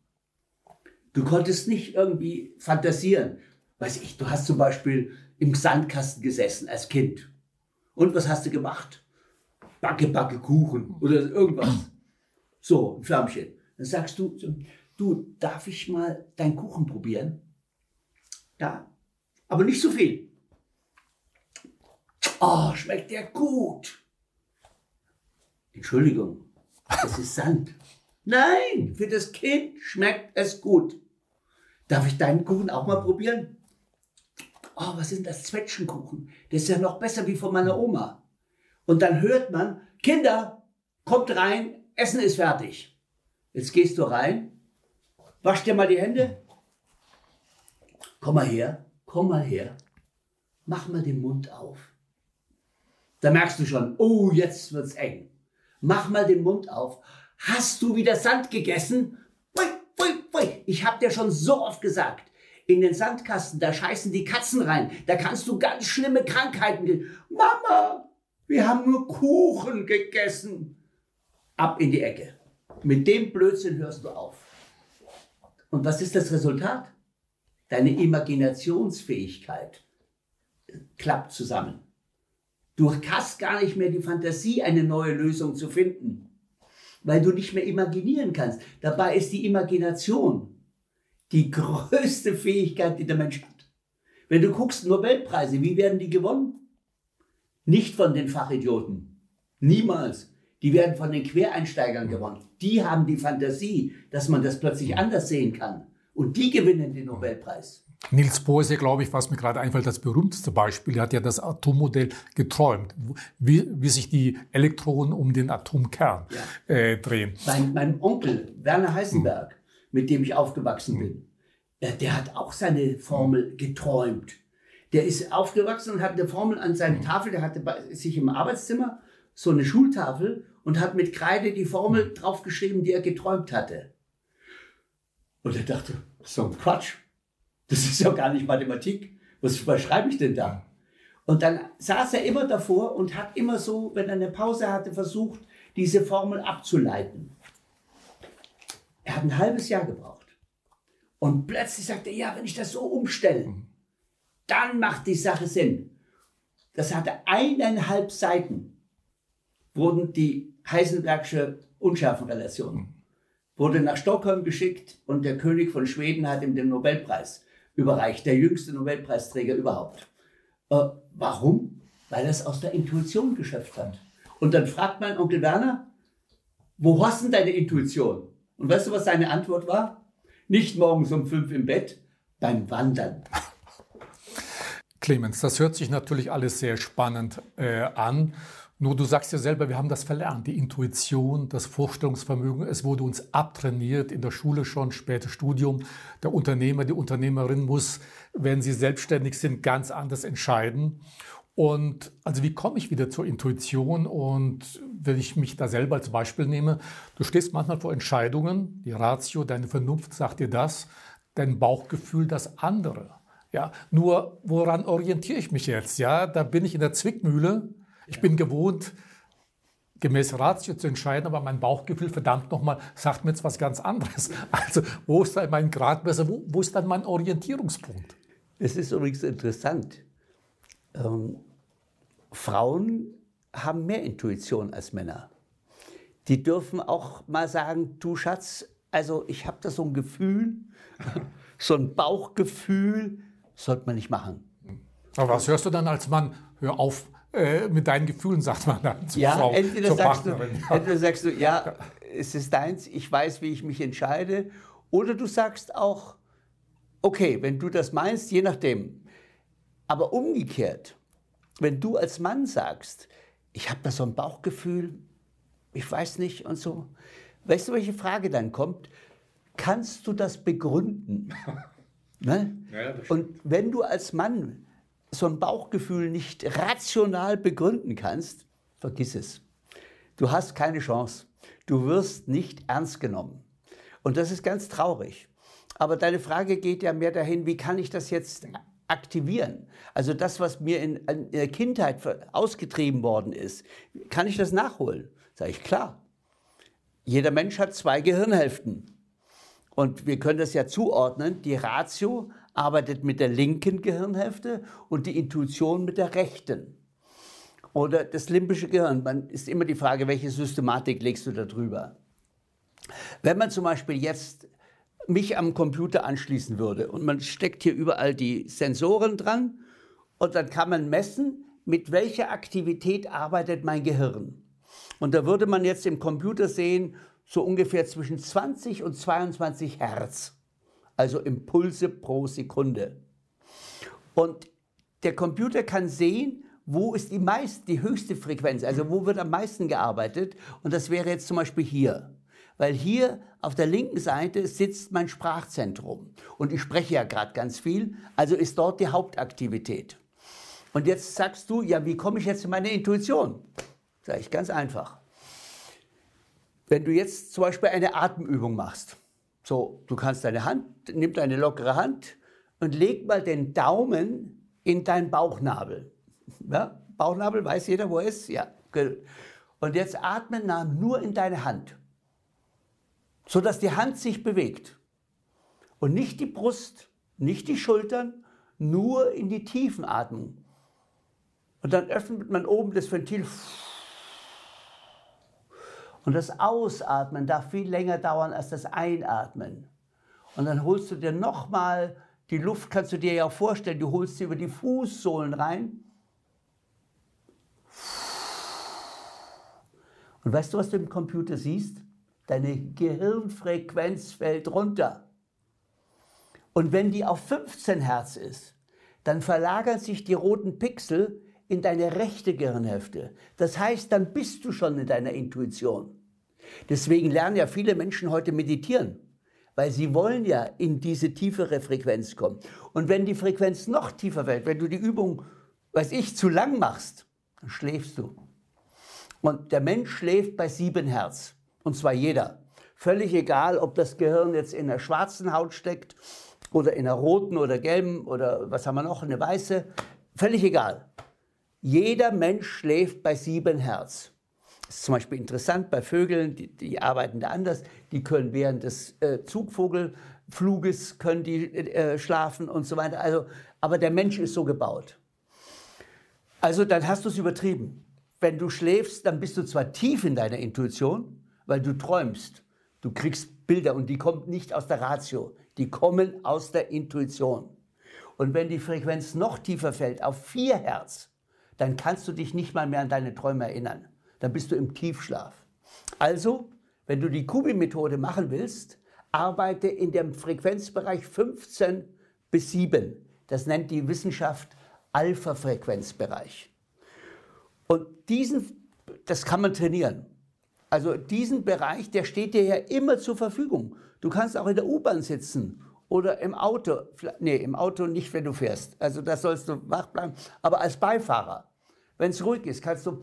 Du konntest nicht irgendwie fantasieren. Weiß ich, du hast zum Beispiel im Sandkasten gesessen als Kind. Und was hast du gemacht? Backe, backe Kuchen oder irgendwas. So, ein Förmchen. Dann sagst du, du, darf ich mal deinen Kuchen probieren? Ja, aber nicht so viel. Oh, schmeckt der gut. Entschuldigung, es ist Sand. Nein, für das Kind schmeckt es gut. Darf ich deinen Kuchen auch mal probieren? Oh, was ist das Zwetschgenkuchen? Das ist ja noch besser wie von meiner Oma. Und dann hört man, Kinder, kommt rein, Essen ist fertig. Jetzt gehst du rein, wasch dir mal die Hände. Komm mal her, komm mal her. Mach mal den Mund auf. Da merkst du schon, oh, jetzt wird's eng mach mal den Mund auf. Hast du wieder Sand gegessen? Pui, pui, pui. Ich hab dir schon so oft gesagt, in den Sandkasten, da scheißen die Katzen rein. Da kannst du ganz schlimme Krankheiten. Mama, wir haben nur Kuchen gegessen. Ab in die Ecke. Mit dem Blödsinn hörst du auf. Und was ist das Resultat? Deine Imaginationsfähigkeit klappt zusammen. Du hast gar nicht mehr die Fantasie, eine neue Lösung zu finden, weil du nicht mehr imaginieren kannst. Dabei ist die Imagination die größte Fähigkeit, die der Mensch hat. Wenn du guckst, Nobelpreise, wie werden die gewonnen? Nicht von den Fachidioten. Niemals. Die werden von den Quereinsteigern gewonnen. Die haben die Fantasie, dass man das plötzlich anders sehen kann. Und die gewinnen den Nobelpreis. Niels Bohr ist ja, glaube ich, was mir gerade einfällt, das berühmteste Beispiel. Er hat ja das Atommodell geträumt, wie, wie sich die Elektronen um den Atomkern ja. äh, drehen. Mein, mein, Onkel, Werner Heisenberg, hm. mit dem ich aufgewachsen bin, äh, der hat auch seine Formel geträumt. Der ist aufgewachsen und hat eine Formel an seiner hm. Tafel, der hatte bei sich im Arbeitszimmer so eine Schultafel und hat mit Kreide die Formel hm. draufgeschrieben, die er geträumt hatte. Und er dachte, so ein Quatsch. Das ist ja gar nicht Mathematik. Was, was schreibe ich denn da? Und dann saß er immer davor und hat immer so, wenn er eine Pause hatte, versucht, diese Formel abzuleiten. Er hat ein halbes Jahr gebraucht. Und plötzlich sagte er, ja, wenn ich das so umstelle, dann macht die Sache Sinn. Das hatte eineinhalb Seiten, wurden die Heisenbergsche Unschärfenrelationen, wurde nach Stockholm geschickt und der König von Schweden hat ihm den Nobelpreis überreicht, der jüngste Nobelpreisträger überhaupt. Äh, warum? Weil er es aus der Intuition geschöpft hat. Und dann fragt mein Onkel Werner, wo hast denn deine Intuition? Und weißt du, was seine Antwort war? Nicht morgens um fünf im Bett, beim Wandern. Clemens, das hört sich natürlich alles sehr spannend äh, an. Nur du sagst ja selber, wir haben das verlernt, die Intuition, das Vorstellungsvermögen, es wurde uns abtrainiert in der Schule schon, später Studium. Der Unternehmer, die Unternehmerin muss, wenn sie selbstständig sind, ganz anders entscheiden. Und also wie komme ich wieder zur Intuition? Und wenn ich mich da selber als Beispiel nehme, du stehst manchmal vor Entscheidungen, die Ratio, deine Vernunft sagt dir das, dein Bauchgefühl das andere. Ja, nur woran orientiere ich mich jetzt? Ja, da bin ich in der Zwickmühle ich bin gewohnt, gemäß Ratio zu entscheiden, aber mein Bauchgefühl, verdammt nochmal, sagt mir jetzt was ganz anderes. Also wo ist dann mein Gradmesser, wo, wo ist dann mein Orientierungspunkt? Es ist übrigens interessant. Ähm, Frauen haben mehr Intuition als Männer. Die dürfen auch mal sagen, du Schatz, also ich habe da so ein Gefühl, so ein Bauchgefühl, sollte man nicht machen. Aber was hörst du dann als Mann? Hör auf, äh, mit deinen Gefühlen, sagt man dann zur ja, Frau, entweder zur sagst Partnerin. Du, entweder sagst du, ja, ja, es ist deins, ich weiß, wie ich mich entscheide. Oder du sagst auch, okay, wenn du das meinst, je nachdem. Aber umgekehrt, wenn du als Mann sagst, ich habe da so ein Bauchgefühl, ich weiß nicht und so, weißt du, welche Frage dann kommt? Kannst du das begründen? ne? ja, und wenn du als Mann so ein Bauchgefühl nicht rational begründen kannst, vergiss es. Du hast keine Chance. Du wirst nicht ernst genommen. Und das ist ganz traurig. Aber deine Frage geht ja mehr dahin, wie kann ich das jetzt aktivieren? Also das, was mir in, in der Kindheit ausgetrieben worden ist, kann ich das nachholen? Sage ich, klar. Jeder Mensch hat zwei Gehirnhälften. Und wir können das ja zuordnen. Die Ratio arbeitet mit der linken Gehirnhälfte und die Intuition mit der rechten. Oder das limbische Gehirn. Man ist immer die Frage, welche Systematik legst du da drüber? Wenn man zum Beispiel jetzt mich am Computer anschließen würde und man steckt hier überall die Sensoren dran und dann kann man messen, mit welcher Aktivität arbeitet mein Gehirn. Und da würde man jetzt im Computer sehen, so ungefähr zwischen 20 und 22 Hertz also Impulse pro Sekunde. Und der Computer kann sehen, wo ist die meist, die höchste Frequenz, also wo wird am meisten gearbeitet. Und das wäre jetzt zum Beispiel hier. Weil hier auf der linken Seite sitzt mein Sprachzentrum. Und ich spreche ja gerade ganz viel, also ist dort die Hauptaktivität. Und jetzt sagst du, ja, wie komme ich jetzt zu meiner Intuition? Sage ich ganz einfach. Wenn du jetzt zum Beispiel eine Atemübung machst, so, du kannst deine Hand, nimm deine lockere Hand und leg mal den Daumen in deinen Bauchnabel. Ja? Bauchnabel, weiß jeder, wo er ist? Ja. Und jetzt atme nur in deine Hand, sodass die Hand sich bewegt. Und nicht die Brust, nicht die Schultern, nur in die Tiefenatmung. Und dann öffnet man oben das Ventil und das Ausatmen darf viel länger dauern als das Einatmen. Und dann holst du dir nochmal, die Luft kannst du dir ja vorstellen, du holst sie über die Fußsohlen rein. Und weißt du, was du im Computer siehst? Deine Gehirnfrequenz fällt runter. Und wenn die auf 15 Hertz ist, dann verlagern sich die roten Pixel in deine rechte Gehirnhälfte. Das heißt, dann bist du schon in deiner Intuition. Deswegen lernen ja viele Menschen heute meditieren, weil sie wollen ja in diese tiefere Frequenz kommen. Und wenn die Frequenz noch tiefer fällt, wenn du die Übung, weiß ich, zu lang machst, dann schläfst du. Und der Mensch schläft bei sieben Hertz. Und zwar jeder. Völlig egal, ob das Gehirn jetzt in der schwarzen Haut steckt oder in der roten oder gelben oder was haben wir noch, eine weiße. Völlig egal. Jeder Mensch schläft bei sieben Hertz. Das ist zum Beispiel interessant bei Vögeln, die, die arbeiten da anders. Die können während des äh, Zugvogelfluges können die äh, schlafen und so weiter. Also, aber der Mensch ist so gebaut. Also dann hast du es übertrieben. Wenn du schläfst, dann bist du zwar tief in deiner Intuition, weil du träumst. Du kriegst Bilder und die kommen nicht aus der Ratio, die kommen aus der Intuition. Und wenn die Frequenz noch tiefer fällt, auf 4 Hertz, dann kannst du dich nicht mal mehr an deine Träume erinnern. Dann bist du im Tiefschlaf. Also, wenn du die Kubi-Methode machen willst, arbeite in dem Frequenzbereich 15 bis 7. Das nennt die Wissenschaft Alpha-Frequenzbereich. Und diesen das kann man trainieren. Also diesen Bereich, der steht dir ja immer zur Verfügung. Du kannst auch in der U-Bahn sitzen oder im Auto. Nee, im Auto nicht, wenn du fährst. Also da sollst du wach bleiben. Aber als Beifahrer, wenn es ruhig ist, kannst du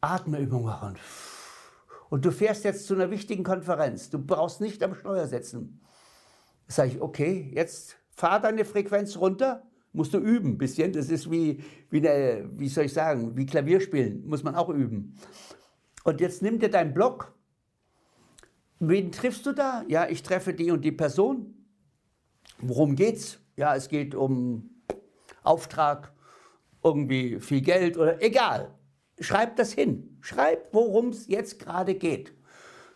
Atmeübungen machen. Und du fährst jetzt zu einer wichtigen Konferenz. Du brauchst nicht am Steuer sitzen. Sag ich, okay, jetzt fahr deine Frequenz runter. Musst du üben ein bisschen. Das ist wie, wie, eine, wie soll ich sagen, wie Klavierspielen. Muss man auch üben. Und jetzt nimm dir deinen Block. Wen triffst du da? Ja, ich treffe die und die Person. Worum geht's? Ja, es geht um Auftrag, irgendwie viel Geld oder egal. Schreib das hin. Schreib, worum es jetzt gerade geht.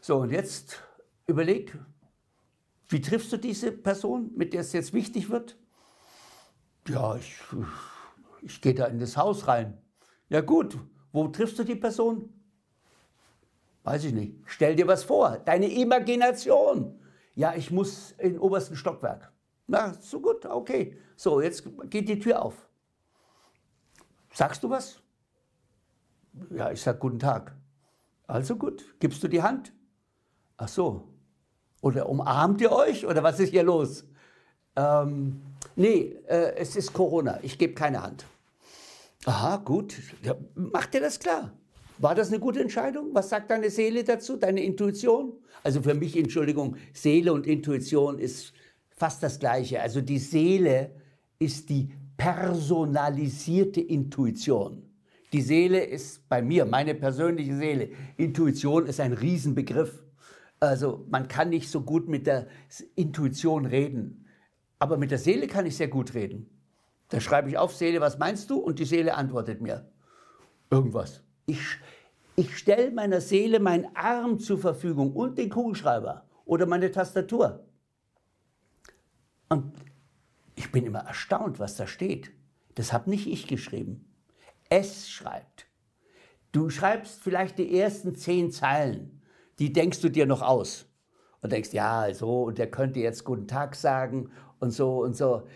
So, und jetzt überleg, wie triffst du diese Person, mit der es jetzt wichtig wird? Ja, ich, ich gehe da in das Haus rein. Ja gut, wo triffst du die Person? Weiß ich nicht. Stell dir was vor, deine Imagination. Ja, ich muss in den obersten Stockwerk. Na, so gut, okay. So, jetzt geht die Tür auf. Sagst du was? Ja, ich sag guten Tag. Also gut, gibst du die Hand? Ach so. Oder umarmt ihr euch? Oder was ist hier los? Ähm, nee, äh, es ist Corona. Ich gebe keine Hand. Aha, gut. Ja, mach dir das klar. War das eine gute Entscheidung? Was sagt deine Seele dazu, deine Intuition? Also für mich, Entschuldigung, Seele und Intuition ist fast das Gleiche. Also die Seele ist die personalisierte Intuition. Die Seele ist bei mir, meine persönliche Seele. Intuition ist ein Riesenbegriff. Also man kann nicht so gut mit der Intuition reden. Aber mit der Seele kann ich sehr gut reden. Da schreibe ich auf, Seele, was meinst du? Und die Seele antwortet mir. Irgendwas. Ich, ich stelle meiner Seele meinen Arm zur Verfügung und den Kugelschreiber oder meine Tastatur. Und ich bin immer erstaunt, was da steht. Das habe nicht ich geschrieben. Es schreibt. Du schreibst vielleicht die ersten zehn Zeilen, die denkst du dir noch aus. Und denkst, ja, so, und der könnte jetzt Guten Tag sagen und so und so.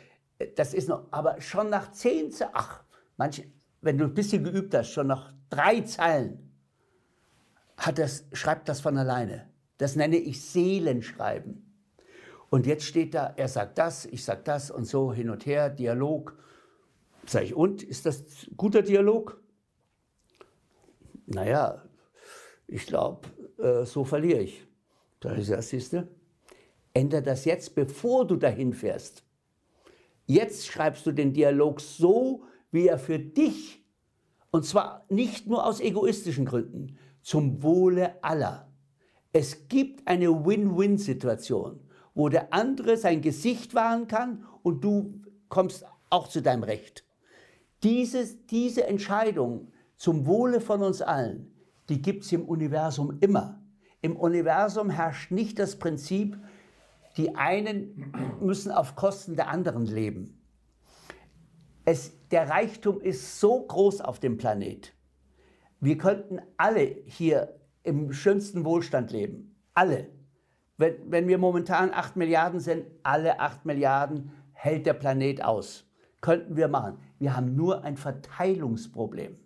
Das ist noch, aber schon nach zehn, ach, manche, wenn du ein bisschen geübt hast, schon nach drei Zeilen, hat das, schreibt das von alleine. Das nenne ich Seelenschreiben. Und jetzt steht da, er sagt das, ich sag das und so hin und her, Dialog. Sag ich, und ist das guter Dialog? Naja, ich glaube, äh, so verliere ich. Da ist ja, siehst du, ändere das jetzt, bevor du dahin fährst. Jetzt schreibst du den Dialog so, wie er für dich, und zwar nicht nur aus egoistischen Gründen, zum Wohle aller. Es gibt eine Win-Win-Situation, wo der andere sein Gesicht wahren kann und du kommst auch zu deinem Recht. Dieses, diese Entscheidung zum Wohle von uns allen, die gibt es im Universum immer. Im Universum herrscht nicht das Prinzip, die einen müssen auf Kosten der anderen leben. Es, der Reichtum ist so groß auf dem Planet. Wir könnten alle hier im schönsten Wohlstand leben. Alle. Wenn, wenn wir momentan 8 Milliarden sind, alle 8 Milliarden hält der Planet aus könnten wir machen. Wir haben nur ein Verteilungsproblem.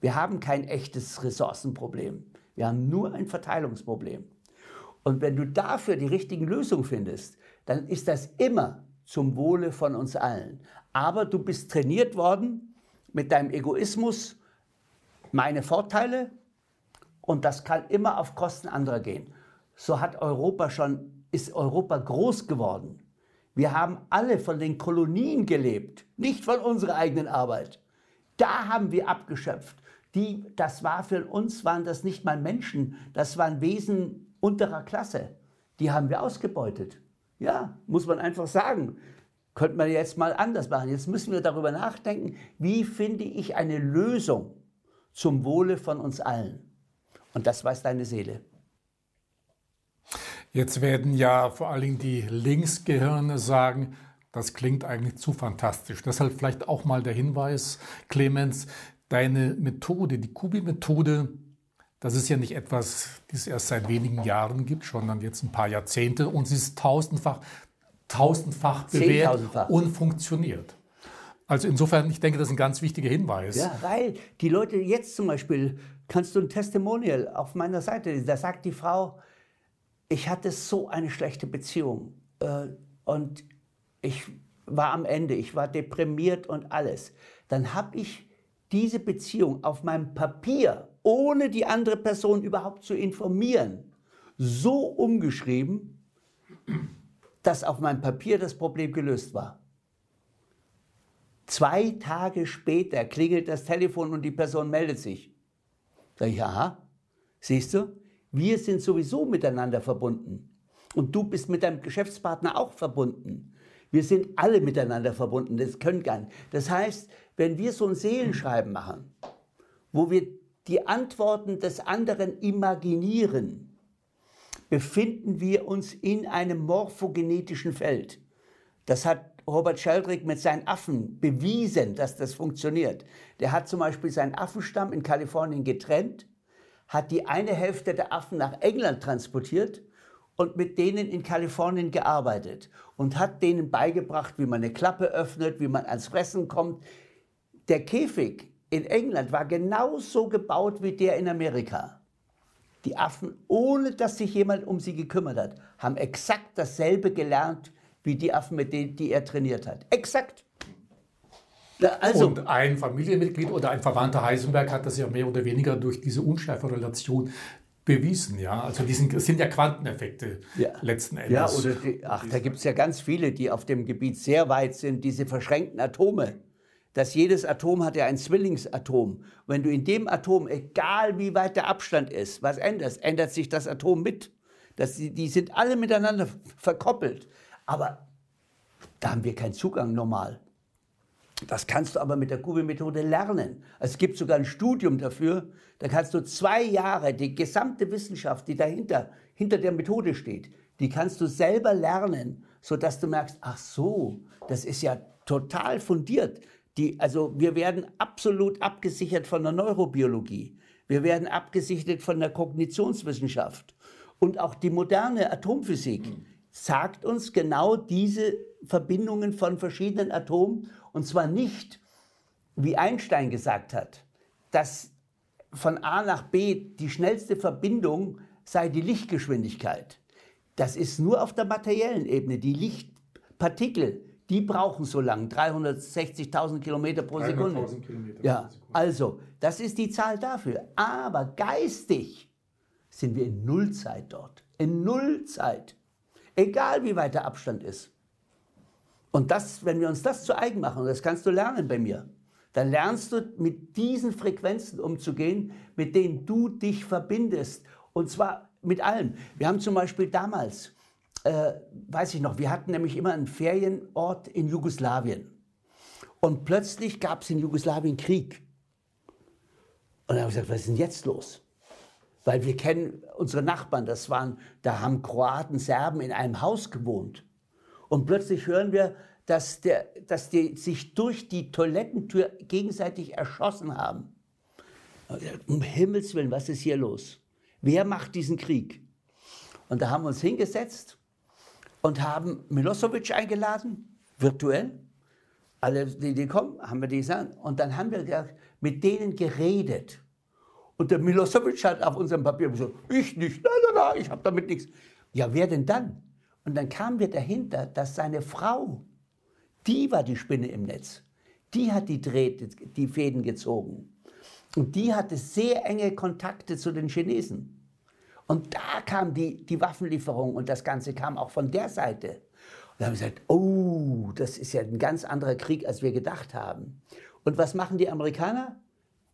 Wir haben kein echtes Ressourcenproblem. Wir haben nur ein Verteilungsproblem. Und wenn du dafür die richtigen Lösungen findest, dann ist das immer zum Wohle von uns allen. Aber du bist trainiert worden mit deinem Egoismus, meine Vorteile, und das kann immer auf Kosten anderer gehen. So hat Europa schon, ist Europa groß geworden. Wir haben alle von den Kolonien gelebt, nicht von unserer eigenen Arbeit. Da haben wir abgeschöpft. Die, das war für uns, waren das nicht mal Menschen, das waren Wesen unterer Klasse. Die haben wir ausgebeutet. Ja, muss man einfach sagen. Könnte man jetzt mal anders machen. Jetzt müssen wir darüber nachdenken, wie finde ich eine Lösung zum Wohle von uns allen. Und das weiß deine Seele. Jetzt werden ja vor allen Dingen die Linksgehirne sagen, das klingt eigentlich zu fantastisch. Deshalb vielleicht auch mal der Hinweis, Clemens, deine Methode, die Kubi-Methode, das ist ja nicht etwas, das es erst seit wenigen Jahren gibt, sondern jetzt ein paar Jahrzehnte und sie ist tausendfach, tausendfach bewährt und funktioniert. Also insofern, ich denke, das ist ein ganz wichtiger Hinweis. Ja, weil die Leute jetzt zum Beispiel, kannst du ein Testimonial auf meiner Seite, da sagt die Frau, ich hatte so eine schlechte Beziehung äh, und ich war am Ende, ich war deprimiert und alles. Dann habe ich diese Beziehung auf meinem Papier, ohne die andere Person überhaupt zu informieren, so umgeschrieben, dass auf meinem Papier das Problem gelöst war. Zwei Tage später klingelt das Telefon und die Person meldet sich. Sag ich, aha, siehst du, wir sind sowieso miteinander verbunden. Und du bist mit deinem Geschäftspartner auch verbunden. Wir sind alle miteinander verbunden, das können gar nicht. Das heißt, wenn wir so ein Seelenschreiben machen, wo wir die Antworten des anderen imaginieren, befinden wir uns in einem morphogenetischen Feld. Das hat Robert Sheldrake mit seinen Affen bewiesen, dass das funktioniert. Der hat zum Beispiel seinen Affenstamm in Kalifornien getrennt, hat die eine Hälfte der Affen nach England transportiert und mit denen in Kalifornien gearbeitet und hat denen beigebracht, wie man eine Klappe öffnet, wie man ans Fressen kommt. Der Käfig in England war genauso gebaut wie der in Amerika. Die Affen, ohne dass sich jemand um sie gekümmert hat, haben exakt dasselbe gelernt wie die Affen, mit denen die er trainiert hat. Exakt. Also, und ein Familienmitglied oder ein Verwandter Heisenberg hat das ja mehr oder weniger durch diese Unschärferelation bewiesen. Ja? Also die sind, sind ja Quanteneffekte ja. letzten Endes. Ja, oder die, ach, da gibt es ja ganz viele, die auf dem Gebiet sehr weit sind, diese verschränkten Atome. Dass jedes Atom hat ja ein Zwillingsatom. Wenn du in dem Atom, egal wie weit der Abstand ist, was änderst, ändert sich das Atom mit. Das, die, die sind alle miteinander verkoppelt. Aber da haben wir keinen Zugang normal. Das kannst du aber mit der Kubelmethode lernen. Es gibt sogar ein Studium dafür. Da kannst du zwei Jahre die gesamte Wissenschaft, die dahinter hinter der Methode steht, die kannst du selber lernen, sodass du merkst, ach so, das ist ja total fundiert. Die, also wir werden absolut abgesichert von der Neurobiologie. Wir werden abgesichert von der Kognitionswissenschaft. Und auch die moderne Atomphysik sagt uns genau diese Verbindungen von verschiedenen Atomen. Und zwar nicht, wie Einstein gesagt hat, dass von A nach B die schnellste Verbindung sei die Lichtgeschwindigkeit. Das ist nur auf der materiellen Ebene. Die Lichtpartikel, die brauchen so lang, 360.000 Kilometer pro Sekunde. Kilometer ja, also, das ist die Zahl dafür. Aber geistig sind wir in Nullzeit dort. In Nullzeit. Egal wie weit der Abstand ist. Und das, wenn wir uns das zu eigen machen, das kannst du lernen bei mir, dann lernst du mit diesen Frequenzen umzugehen, mit denen du dich verbindest. Und zwar mit allem. Wir haben zum Beispiel damals, äh, weiß ich noch, wir hatten nämlich immer einen Ferienort in Jugoslawien. Und plötzlich gab es in Jugoslawien Krieg. Und dann habe ich gesagt, was ist denn jetzt los? Weil wir kennen unsere Nachbarn, das waren, da haben Kroaten, Serben in einem Haus gewohnt. Und plötzlich hören wir, dass, der, dass die sich durch die Toilettentür gegenseitig erschossen haben. Um Himmels Willen, was ist hier los? Wer macht diesen Krieg? Und da haben wir uns hingesetzt und haben Milosevic eingeladen, virtuell. Alle, die, die kommen, haben wir die gesagt. Und dann haben wir mit denen geredet. Und der Milosevic hat auf unserem Papier gesagt, ich nicht, nein, nein, nein, ich habe damit nichts. Ja, wer denn dann? Und dann kamen wir dahinter, dass seine Frau, die war die Spinne im Netz. Die hat die, Drähte, die Fäden gezogen. Und die hatte sehr enge Kontakte zu den Chinesen. Und da kam die, die Waffenlieferung und das Ganze kam auch von der Seite. Und da haben wir gesagt, oh, das ist ja ein ganz anderer Krieg, als wir gedacht haben. Und was machen die Amerikaner?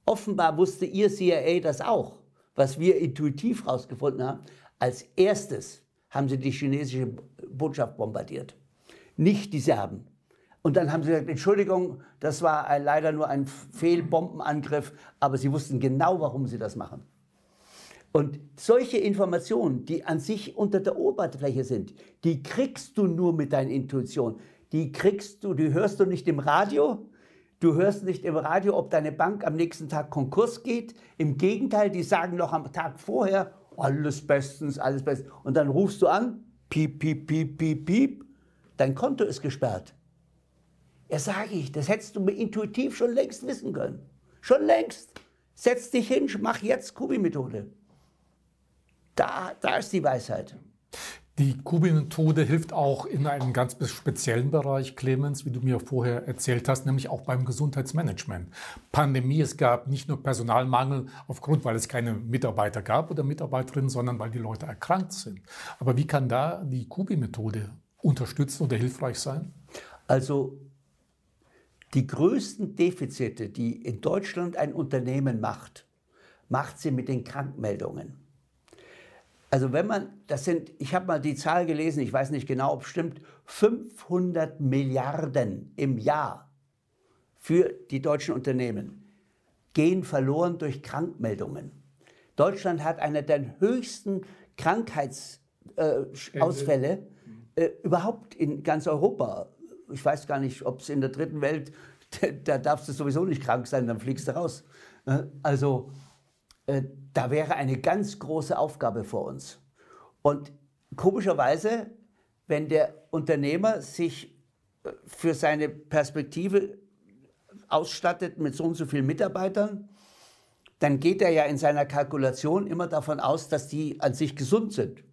Offenbar wusste ihr CIA das auch, was wir intuitiv herausgefunden haben. Als erstes haben sie die chinesische Botschaft bombardiert, nicht die Serben. Und dann haben sie gesagt, Entschuldigung, das war leider nur ein Fehlbombenangriff, aber sie wussten genau, warum sie das machen. Und solche Informationen, die an sich unter der Oberfläche sind, die kriegst du nur mit deiner Intuition. Die kriegst du, die hörst du nicht im Radio, Du hörst nicht im Radio, ob deine Bank am nächsten Tag Konkurs geht. Im Gegenteil, die sagen noch am Tag vorher, alles bestens, alles bestens. Und dann rufst du an, piep, piep, piep, piep, piep, dein Konto ist gesperrt. Ja, sage ich, das hättest du mir intuitiv schon längst wissen können. Schon längst. Setz dich hin, mach jetzt Kubi-Methode. Da, da ist die Weisheit. Die Kubi-Methode hilft auch in einem ganz speziellen Bereich, Clemens, wie du mir vorher erzählt hast, nämlich auch beim Gesundheitsmanagement. Pandemie, es gab nicht nur Personalmangel aufgrund, weil es keine Mitarbeiter gab oder Mitarbeiterinnen, sondern weil die Leute erkrankt sind. Aber wie kann da die Kubi-Methode unterstützen oder hilfreich sein? Also die größten Defizite, die in Deutschland ein Unternehmen macht, macht sie mit den Krankmeldungen. Also wenn man, das sind, ich habe mal die Zahl gelesen, ich weiß nicht genau, ob es stimmt, 500 Milliarden im Jahr für die deutschen Unternehmen gehen verloren durch Krankmeldungen. Deutschland hat eine der höchsten Krankheitsausfälle äh, äh, überhaupt in ganz Europa. Ich weiß gar nicht, ob es in der dritten Welt, da darfst du sowieso nicht krank sein, dann fliegst du raus. Äh, also äh, da wäre eine ganz große Aufgabe vor uns. Und komischerweise, wenn der Unternehmer sich äh, für seine Perspektive ausstattet mit so und so vielen Mitarbeitern, dann geht er ja in seiner Kalkulation immer davon aus, dass die an sich gesund sind,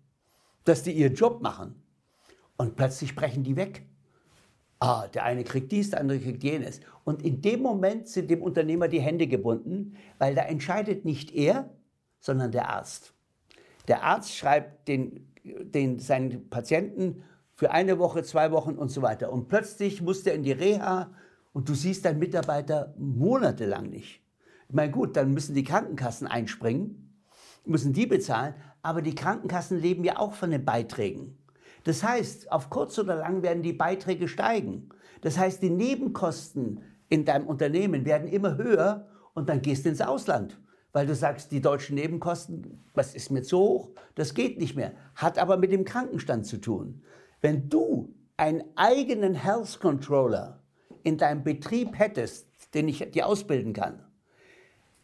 dass die ihren Job machen. Und plötzlich brechen die weg. Ah, der eine kriegt dies, der andere kriegt jenes. Und in dem Moment sind dem Unternehmer die Hände gebunden, weil da entscheidet nicht er, sondern der Arzt. Der Arzt schreibt den, den, seinen Patienten für eine Woche, zwei Wochen und so weiter. Und plötzlich muss der in die Reha und du siehst deinen Mitarbeiter monatelang nicht. Ich meine, gut, dann müssen die Krankenkassen einspringen, müssen die bezahlen, aber die Krankenkassen leben ja auch von den Beiträgen. Das heißt, auf kurz oder lang werden die Beiträge steigen. Das heißt, die Nebenkosten in deinem Unternehmen werden immer höher und dann gehst du ins Ausland weil du sagst, die deutschen Nebenkosten, was ist mir zu hoch? Das geht nicht mehr. Hat aber mit dem Krankenstand zu tun. Wenn du einen eigenen Health Controller in deinem Betrieb hättest, den ich dir ausbilden kann,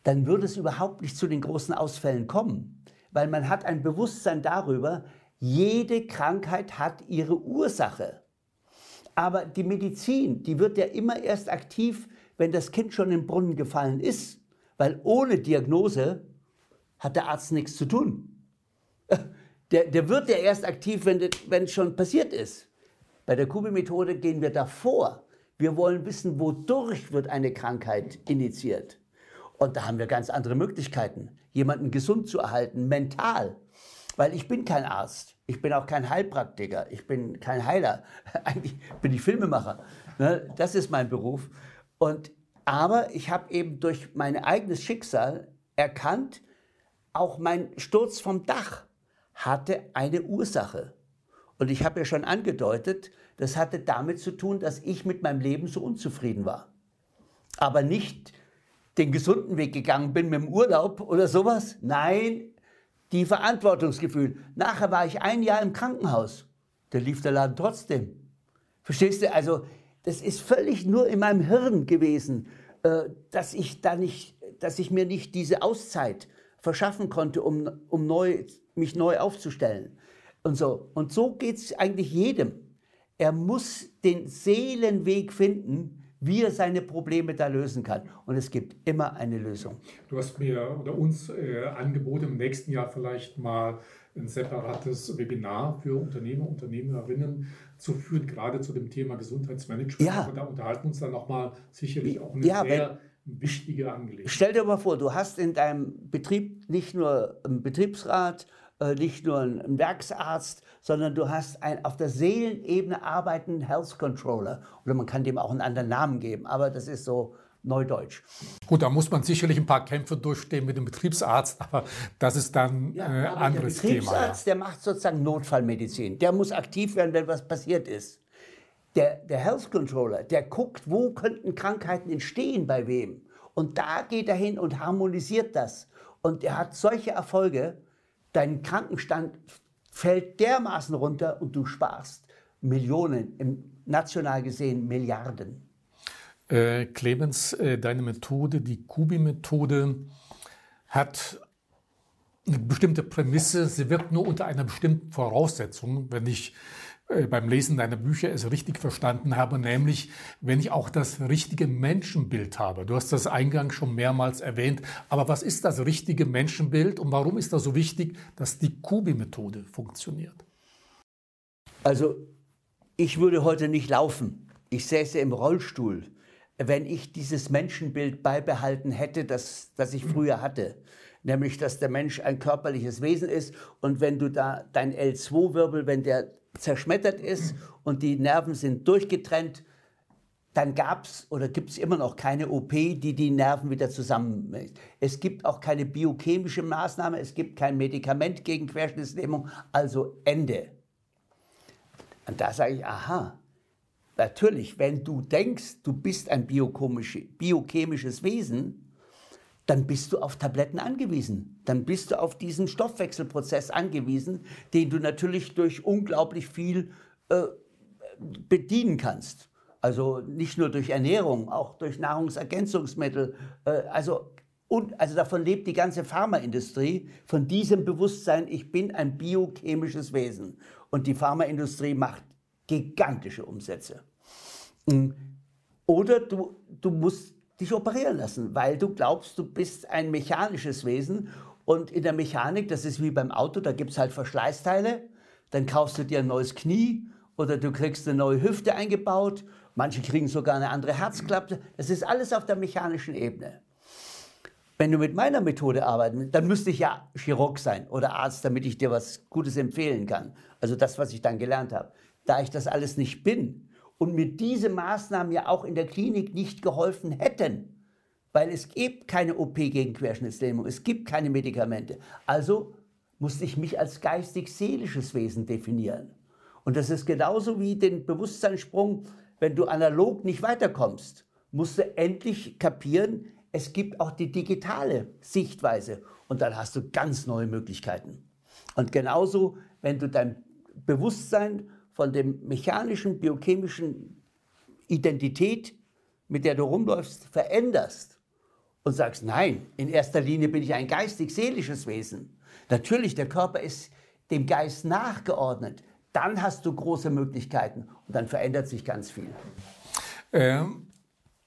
dann würde es überhaupt nicht zu den großen Ausfällen kommen, weil man hat ein Bewusstsein darüber, jede Krankheit hat ihre Ursache. Aber die Medizin, die wird ja immer erst aktiv, wenn das Kind schon im Brunnen gefallen ist. Weil ohne Diagnose hat der Arzt nichts zu tun. Der, der wird ja erst aktiv, wenn, es schon passiert ist. Bei der Kubi-Methode gehen wir davor. Wir wollen wissen, wodurch wird eine Krankheit initiiert. Und da haben wir ganz andere Möglichkeiten, jemanden gesund zu erhalten, mental. Weil ich bin kein Arzt, ich bin auch kein Heilpraktiker, ich bin kein Heiler. Eigentlich bin ich Filmemacher. Ne? Das ist mein Beruf. Und aber ich habe eben durch mein eigenes Schicksal erkannt, auch mein Sturz vom Dach hatte eine Ursache. Und ich habe ja schon angedeutet, das hatte damit zu tun, dass ich mit meinem Leben so unzufrieden war. Aber nicht den gesunden Weg gegangen bin mit dem Urlaub oder sowas. Nein, die Verantwortungsgefühl. Nachher war ich ein Jahr im Krankenhaus. Da lief der Laden trotzdem. Verstehst du? Also das ist völlig nur in meinem Hirn gewesen, äh, dass ich da nicht, dass ich mir nicht diese Auszeit verschaffen konnte, um, um neu, mich neu aufzustellen. Und so, und so geht es eigentlich jedem. Er muss den Seelenweg finden, wie er seine Probleme da lösen kann. Und es gibt immer eine Lösung. Du hast mir oder uns äh, angeboten, im nächsten Jahr vielleicht mal ein separates Webinar für Unternehmer, Unternehmerinnen zu führen, gerade zu dem Thema Gesundheitsmanagement. Ja. Und da unterhalten wir uns dann nochmal sicherlich auch eine ja, sehr wichtige Angelegenheit. Stell dir mal vor, du hast in deinem Betrieb nicht nur einen Betriebsrat, äh, nicht nur einen Werksarzt, sondern du hast einen auf der Seelenebene arbeitenden Health Controller. Oder man kann dem auch einen anderen Namen geben, aber das ist so Neudeutsch. Gut, da muss man sicherlich ein paar Kämpfe durchstehen mit dem Betriebsarzt, aber das ist dann ja, ein äh, anderes Thema. Der Betriebsarzt, Thema, ja. der macht sozusagen Notfallmedizin. Der muss aktiv werden, wenn was passiert ist. Der, der Health Controller, der guckt, wo könnten Krankheiten entstehen bei wem. Und da geht er hin und harmonisiert das. Und er hat solche Erfolge, dein Krankenstand fällt dermaßen runter und du sparst Millionen, national gesehen Milliarden. Äh, Clemens, äh, deine Methode, die Kubi-Methode, hat eine bestimmte Prämisse. Sie wirkt nur unter einer bestimmten Voraussetzung. Wenn ich beim Lesen deiner Bücher es richtig verstanden habe, nämlich wenn ich auch das richtige Menschenbild habe. Du hast das eingangs schon mehrmals erwähnt, aber was ist das richtige Menschenbild und warum ist das so wichtig, dass die Kubi-Methode funktioniert? Also ich würde heute nicht laufen. Ich säße im Rollstuhl, wenn ich dieses Menschenbild beibehalten hätte, das, das ich früher hatte nämlich dass der Mensch ein körperliches Wesen ist und wenn du da dein L2-Wirbel, wenn der zerschmettert ist und die Nerven sind durchgetrennt, dann gab es oder gibt es immer noch keine OP, die die Nerven wieder zusammen. Es gibt auch keine biochemische Maßnahme, es gibt kein Medikament gegen Querschnittslähmung, also Ende. Und da sage ich, aha, natürlich, wenn du denkst, du bist ein biochemisches Wesen, dann bist du auf Tabletten angewiesen. Dann bist du auf diesen Stoffwechselprozess angewiesen, den du natürlich durch unglaublich viel äh, bedienen kannst. Also nicht nur durch Ernährung, auch durch Nahrungsergänzungsmittel. Äh, also, und, also davon lebt die ganze Pharmaindustrie, von diesem Bewusstsein, ich bin ein biochemisches Wesen. Und die Pharmaindustrie macht gigantische Umsätze. Hm. Oder du, du musst dich operieren lassen, weil du glaubst, du bist ein mechanisches Wesen. Und in der Mechanik, das ist wie beim Auto, da gibt es halt Verschleißteile. Dann kaufst du dir ein neues Knie oder du kriegst eine neue Hüfte eingebaut. Manche kriegen sogar eine andere Herzklappe. Das ist alles auf der mechanischen Ebene. Wenn du mit meiner Methode arbeiten dann müsste ich ja Chirurg sein oder Arzt, damit ich dir was Gutes empfehlen kann. Also das, was ich dann gelernt habe. Da ich das alles nicht bin, und mir diese Maßnahmen ja auch in der Klinik nicht geholfen hätten. Weil es gibt keine OP gegen Querschnittslähmung, es gibt keine Medikamente. Also musste ich mich als geistig-seelisches Wesen definieren. Und das ist genauso wie den Bewusstseinssprung, wenn du analog nicht weiterkommst, musst du endlich kapieren, es gibt auch die digitale Sichtweise und dann hast du ganz neue Möglichkeiten. Und genauso, wenn du dein Bewusstsein von dem mechanischen, biochemischen Identität, mit der du rumläufst, veränderst und sagst, nein, in erster Linie bin ich ein geistig-seelisches Wesen. Natürlich, der Körper ist dem Geist nachgeordnet. Dann hast du große Möglichkeiten und dann verändert sich ganz viel. Ähm,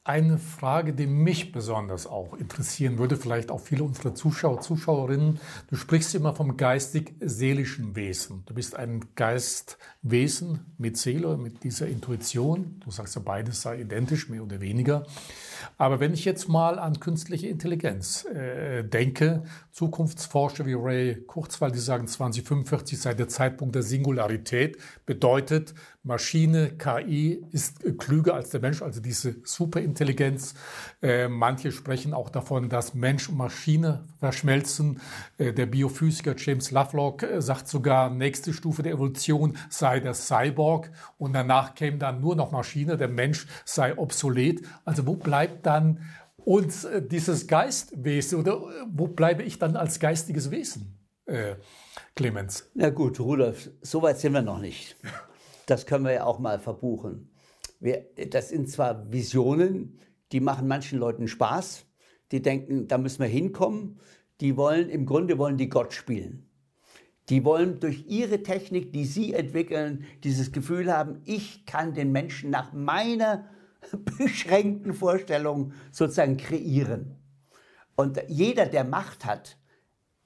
eine Frage, die mich besonders auch interessieren würde, vielleicht auch viele unserer Zuschauer, Zuschauerinnen. Du sprichst immer vom geistig-seelischen Wesen. Du bist ein Geistwesen mit Seele, mit dieser Intuition. Du sagst ja, beides sei identisch, mehr oder weniger. Aber wenn ich jetzt mal an künstliche Intelligenz äh, denke, Zukunftsforscher wie Ray Kurzweil, die sagen, 2045 sei der Zeitpunkt der Singularität, bedeutet, Maschine, KI ist klüger als der Mensch, also diese Superintelligenz. Äh, manche sprechen auch davon, dass Mensch und Maschine verschmelzen. Äh, der Biophysiker James Lovelock äh, sagt sogar, nächste Stufe der Evolution sei der Cyborg und danach käme dann nur noch Maschine, der Mensch sei obsolet. Also wo bleibt dann uns dieses Geistwesen oder wo bleibe ich dann als geistiges Wesen? Clemens. Na gut, Rudolf, so weit sind wir noch nicht. Das können wir ja auch mal verbuchen. Wir, das sind zwar Visionen, die machen manchen Leuten Spaß. Die denken, da müssen wir hinkommen. Die wollen, im Grunde wollen die Gott spielen. Die wollen durch ihre Technik, die sie entwickeln, dieses Gefühl haben, ich kann den Menschen nach meiner beschränkten Vorstellung sozusagen kreieren. Und jeder, der Macht hat,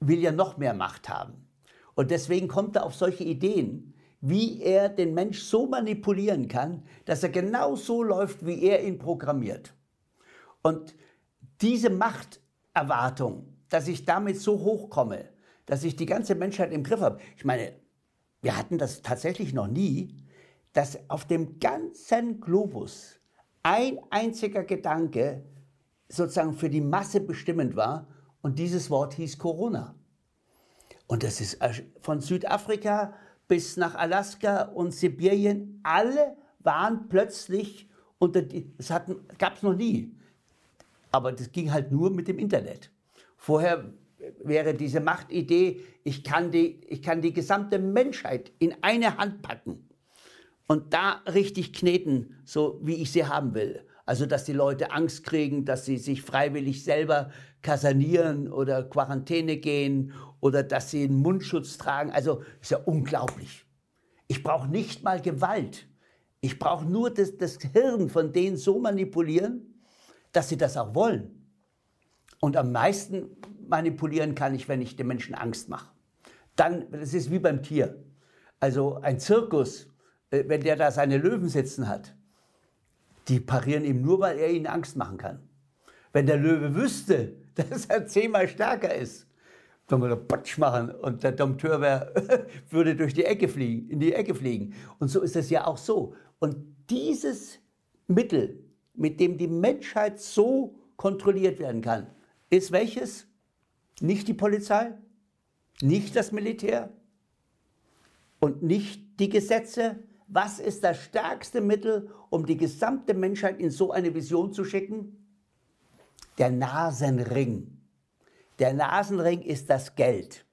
will ja noch mehr Macht haben. Und deswegen kommt er auf solche Ideen wie er den Mensch so manipulieren kann, dass er genau so läuft, wie er ihn programmiert. Und diese Machterwartung, dass ich damit so hochkomme, dass ich die ganze Menschheit im Griff habe. Ich meine, wir hatten das tatsächlich noch nie, dass auf dem ganzen Globus ein einziger Gedanke sozusagen für die Masse bestimmend war und dieses Wort hieß Corona. Und das ist von Südafrika bis nach Alaska und Sibirien, alle waren plötzlich unter die, das gab es noch nie. Aber das ging halt nur mit dem Internet. Vorher wäre diese Machtidee, ich kann die, ich kann die gesamte Menschheit in eine Hand packen und da richtig kneten, so wie ich sie haben will. Also, dass die Leute Angst kriegen, dass sie sich freiwillig selber kasernieren oder Quarantäne gehen oder dass sie einen Mundschutz tragen. Also, ist ja unglaublich. Ich brauche nicht mal Gewalt. Ich brauche nur das, das Hirn von denen so manipulieren, dass sie das auch wollen. Und am meisten manipulieren kann ich, wenn ich den Menschen Angst mache. Dann, das ist wie beim Tier. Also ein Zirkus, äh, wenn der da seine Löwen sitzen hat, die parieren ihm nur, weil er ihnen Angst machen kann. Wenn der Löwe wüsste, dass er zehnmal stärker ist, dann würde er Patsch machen und der Dompteur wär, würde durch die Ecke fliegen, in die Ecke fliegen. Und so ist es ja auch so. Und dieses Mittel, mit dem die Menschheit so kontrolliert werden kann, ist welches? Nicht die Polizei, nicht das Militär und nicht die Gesetze. Was ist das stärkste Mittel, um die gesamte Menschheit in so eine Vision zu schicken? Der Nasenring. Der Nasenring ist das Geld.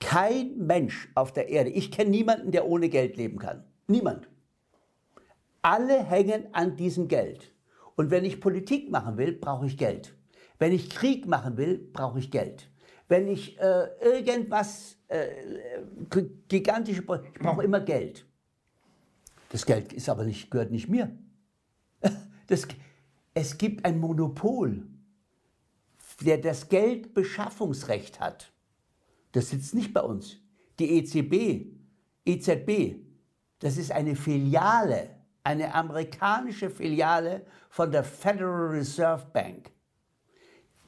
Kein Mensch auf der Erde, ich kenne niemanden, der ohne Geld leben kann. Niemand. Alle hängen an diesem Geld. Und wenn ich Politik machen will, brauche ich Geld. Wenn ich Krieg machen will, brauche ich Geld. Wenn ich äh, irgendwas, äh, gigantische, ich brauche immer Geld. Das Geld ist aber nicht, gehört nicht mir. Das, es gibt ein Monopol, der das Geldbeschaffungsrecht hat. Das sitzt nicht bei uns. Die EZB, EZB, das ist eine Filiale, eine amerikanische Filiale von der Federal Reserve Bank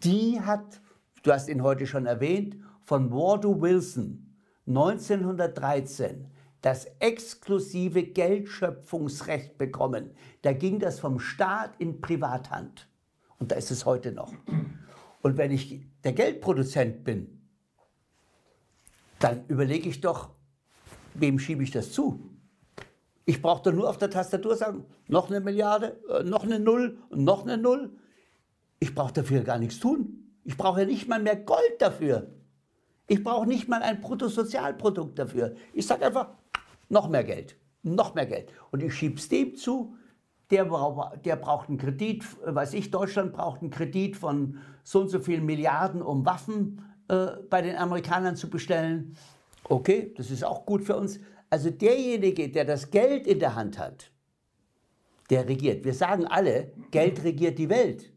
die hat, du hast ihn heute schon erwähnt, von Wardo Wilson 1913 das exklusive Geldschöpfungsrecht bekommen. Da ging das vom Staat in Privathand. Und da ist es heute noch. Und wenn ich der Geldproduzent bin, dann überlege ich doch, wem schiebe ich das zu? Ich brauche doch nur auf der Tastatur sagen, noch eine Milliarde, äh, noch eine Null, noch eine Null. Ich brauche dafür gar nichts tun. Ich brauche nicht mal mehr Gold dafür. Ich brauche nicht mal ein Bruttosozialprodukt dafür. Ich sage einfach, noch mehr Geld, noch mehr Geld. Und ich schiebe es dem zu, der, der braucht einen Kredit, weiß ich, Deutschland braucht einen Kredit von so und so vielen Milliarden, um Waffen äh, bei den Amerikanern zu bestellen. Okay, das ist auch gut für uns. Also derjenige, der das Geld in der Hand hat, der regiert. Wir sagen alle, Geld regiert die Welt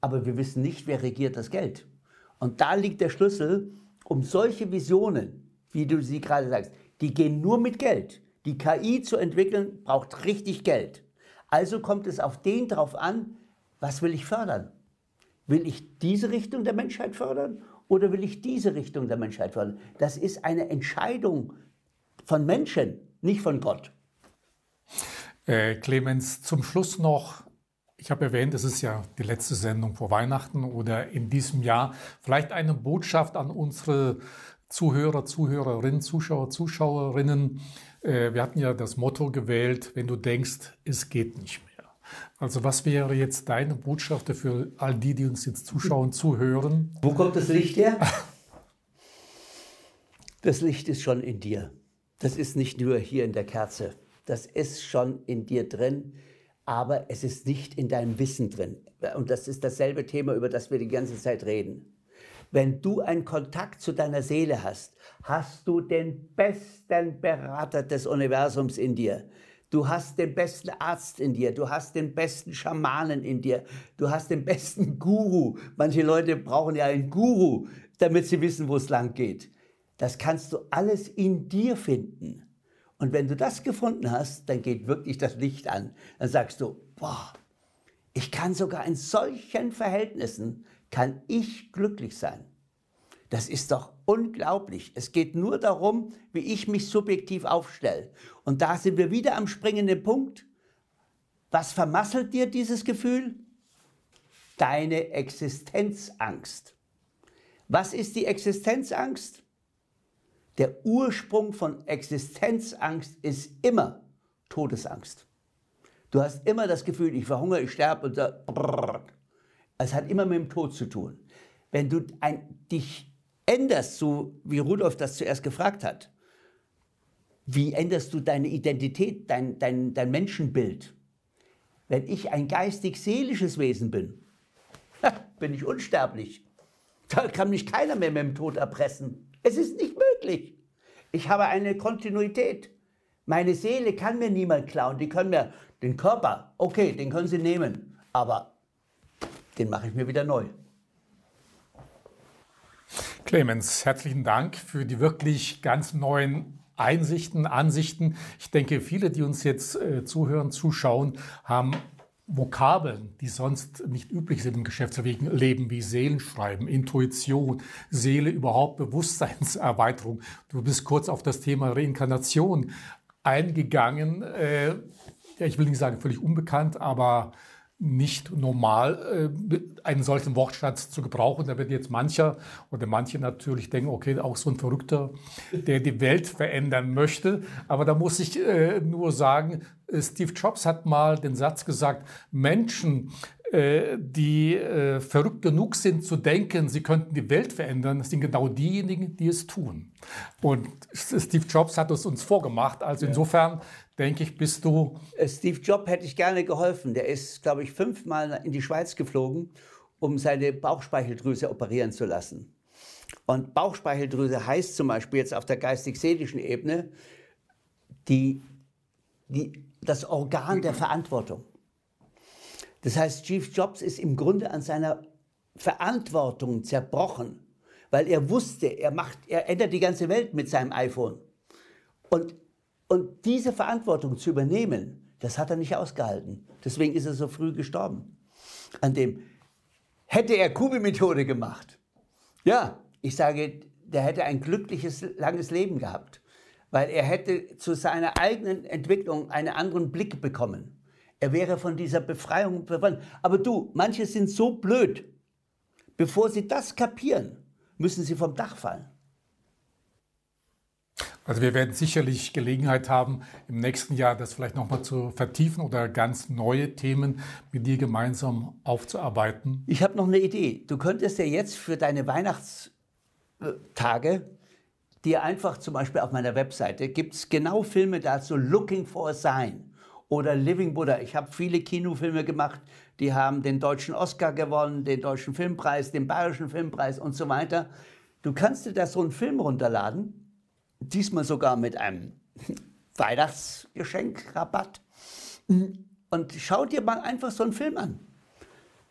aber wir wissen nicht, wer regiert das Geld. Und da liegt der Schlüssel, um solche Visionen, wie du sie gerade sagst, die gehen nur mit Geld. Die KI zu entwickeln braucht richtig Geld. Also kommt es auf den drauf an, was will ich fördern? Will ich diese Richtung der Menschheit fördern oder will ich diese Richtung der Menschheit fördern? Das ist eine Entscheidung von Menschen, nicht von Gott. Äh, Clemens, zum Schluss noch ich habe erwähnt, es ist ja die letzte Sendung vor Weihnachten oder in diesem Jahr. Vielleicht eine Botschaft an unsere Zuhörer, Zuhörerinnen, Zuschauer, Zuschauerinnen. Äh, wir hatten ja das Motto gewählt, wenn du denkst, es geht nicht mehr. Also was wäre jetzt deine Botschaft für all die, die uns jetzt zuschauen, zuhören? Wo kommt das Licht her? Das Licht ist schon in dir. Das ist nicht nur hier in der Kerze. Das ist schon in dir drin aber es ist nicht in deinem Wissen drin. Und das ist dasselbe Thema, über das wir die ganze Zeit reden. Wenn du einen Kontakt zu deiner Seele hast, hast du den besten Berater des Universums in dir. Du hast den besten Arzt in dir, du hast den besten Schamanen in dir, du hast den besten Guru. Manche Leute brauchen ja einen Guru, damit sie wissen, wo es lang geht. Das kannst du alles in dir finden. Und wenn du das gefunden hast, dann geht wirklich das Licht an. Dann sagst du, boah, ich kann sogar in solchen Verhältnissen, kann ich glücklich sein. Das ist doch unglaublich. Es geht nur darum, wie ich mich subjektiv aufstelle. Und da sind wir wieder am springenden Punkt. Was vermasselt dir dieses Gefühl? Deine Existenzangst. Was ist die Existenzangst? Der Ursprung von Existenzangst ist immer Todesangst. Du hast immer das Gefühl, ich verhungere, ich sterbe und da, es hat immer mit dem Tod zu tun. Wenn du ein, dich änderst, so wie Rudolf das zuerst gefragt hat, wie änderst du deine Identität, dein, dein, dein Menschenbild? Wenn ich ein geistig-seelisches Wesen bin, bin ich unsterblich. Da kann mich keiner mehr mit dem Tod erpressen. Es ist nicht möglich. Ich habe eine Kontinuität. Meine Seele kann mir niemand klauen. Die können mir den Körper, okay, den können sie nehmen, aber den mache ich mir wieder neu. Clemens, herzlichen Dank für die wirklich ganz neuen Einsichten, Ansichten. Ich denke, viele, die uns jetzt äh, zuhören, zuschauen, haben Vokabeln, die sonst nicht üblich sind im Geschäftsleben, wie Seelenschreiben, Intuition, Seele überhaupt, Bewusstseinserweiterung. Du bist kurz auf das Thema Reinkarnation eingegangen. Äh, ich will nicht sagen völlig unbekannt, aber nicht normal, äh, einen solchen Wortschatz zu gebrauchen. Da wird jetzt mancher oder manche natürlich denken, okay, auch so ein Verrückter, der die Welt verändern möchte. Aber da muss ich äh, nur sagen, äh, Steve Jobs hat mal den Satz gesagt, Menschen, die äh, verrückt genug sind zu denken, sie könnten die Welt verändern, das sind genau diejenigen, die es tun. Und Steve Jobs hat es uns vorgemacht. Also insofern denke ich, bist du. Äh, Steve Jobs hätte ich gerne geholfen. Der ist, glaube ich, fünfmal in die Schweiz geflogen, um seine Bauchspeicheldrüse operieren zu lassen. Und Bauchspeicheldrüse heißt zum Beispiel jetzt auf der geistig-seelischen Ebene die, die, das Organ der Verantwortung. Das heißt, Steve Jobs ist im Grunde an seiner Verantwortung zerbrochen, weil er wusste, er, macht, er ändert die ganze Welt mit seinem iPhone. Und, und diese Verantwortung zu übernehmen, das hat er nicht ausgehalten. Deswegen ist er so früh gestorben. An dem hätte er Kubi-Methode gemacht. Ja, ich sage, der hätte ein glückliches, langes Leben gehabt, weil er hätte zu seiner eigenen Entwicklung einen anderen Blick bekommen. Er wäre von dieser Befreiung befreit. Aber du, manche sind so blöd. Bevor sie das kapieren, müssen sie vom Dach fallen. Also wir werden sicherlich Gelegenheit haben, im nächsten Jahr das vielleicht nochmal zu vertiefen oder ganz neue Themen mit dir gemeinsam aufzuarbeiten. Ich habe noch eine Idee. Du könntest ja jetzt für deine Weihnachtstage dir einfach zum Beispiel auf meiner Webseite gibt es genau Filme dazu, Looking for a Sign oder Living Buddha. Ich habe viele Kinofilme gemacht, die haben den deutschen Oscar gewonnen, den deutschen Filmpreis, den bayerischen Filmpreis und so weiter. Du kannst dir da so einen Film runterladen, diesmal sogar mit einem Weihnachtsgeschenkrabatt und schau dir mal einfach so einen Film an.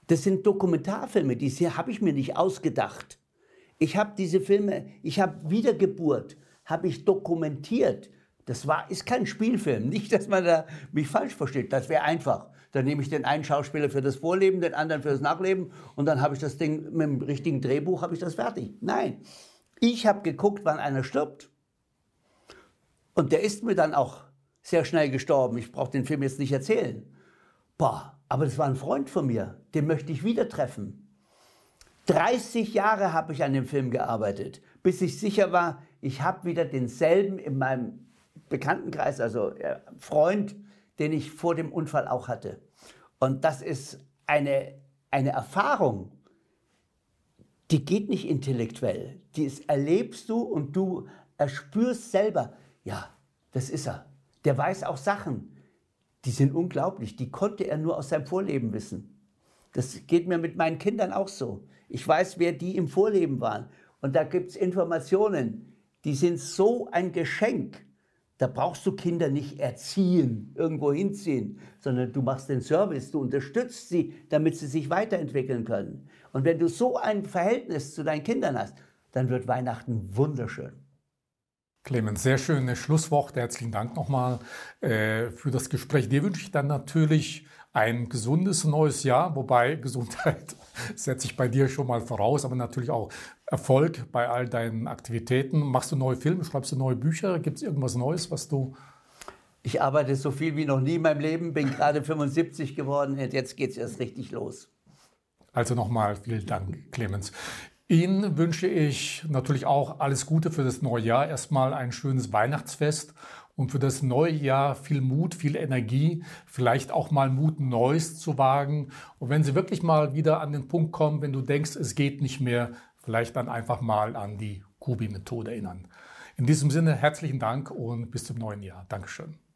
Das sind Dokumentarfilme, die habe ich mir nicht ausgedacht. Ich habe diese Filme, ich habe Wiedergeburt, habe ich dokumentiert. Das war, ist kein Spielfilm. Nicht, dass man da mich falsch versteht. Das wäre einfach. Dann nehme ich den einen Schauspieler für das Vorleben, den anderen für das Nachleben und dann habe ich das Ding mit dem richtigen Drehbuch habe ich das fertig. Nein, ich habe geguckt, wann einer stirbt und der ist mir dann auch sehr schnell gestorben. Ich brauche den Film jetzt nicht erzählen. Boah, aber das war ein Freund von mir, den möchte ich wieder treffen. 30 Jahre habe ich an dem Film gearbeitet, bis ich sicher war, ich habe wieder denselben in meinem Bekanntenkreis, also äh, Freund, den ich vor dem Unfall auch hatte. Und das ist eine, eine Erfahrung, die geht nicht intellektuell. Die ist, erlebst du und du erspürst selber, ja, das ist er. Der weiß auch Sachen, die sind unglaublich. Die konnte er nur aus seinem Vorleben wissen. Das geht mir mit meinen Kindern auch so. Ich weiß, wer die im Vorleben waren. Und da gibt es Informationen, die sind so ein Geschenk. Da brauchst du Kinder nicht erziehen, irgendwo hinziehen, sondern du machst den Service, du unterstützt sie, damit sie sich weiterentwickeln können. Und wenn du so ein Verhältnis zu deinen Kindern hast, dann wird Weihnachten wunderschön. Clemens, sehr schöne Schlussworte. Herzlichen Dank nochmal äh, für das Gespräch. Dir wünsche ich dann natürlich ein gesundes neues Jahr, wobei Gesundheit setze ich bei dir schon mal voraus, aber natürlich auch Erfolg bei all deinen Aktivitäten? Machst du neue Filme, schreibst du neue Bücher? Gibt es irgendwas Neues, was du... Ich arbeite so viel wie noch nie in meinem Leben, bin gerade 75 geworden und jetzt geht es erst richtig los. Also nochmal vielen Dank, Clemens. Ihnen wünsche ich natürlich auch alles Gute für das neue Jahr. Erstmal ein schönes Weihnachtsfest und für das neue Jahr viel Mut, viel Energie, vielleicht auch mal Mut, Neues zu wagen. Und wenn Sie wirklich mal wieder an den Punkt kommen, wenn du denkst, es geht nicht mehr, vielleicht dann einfach mal an die Kubi-Methode erinnern. In diesem Sinne herzlichen Dank und bis zum neuen Jahr. Dankeschön.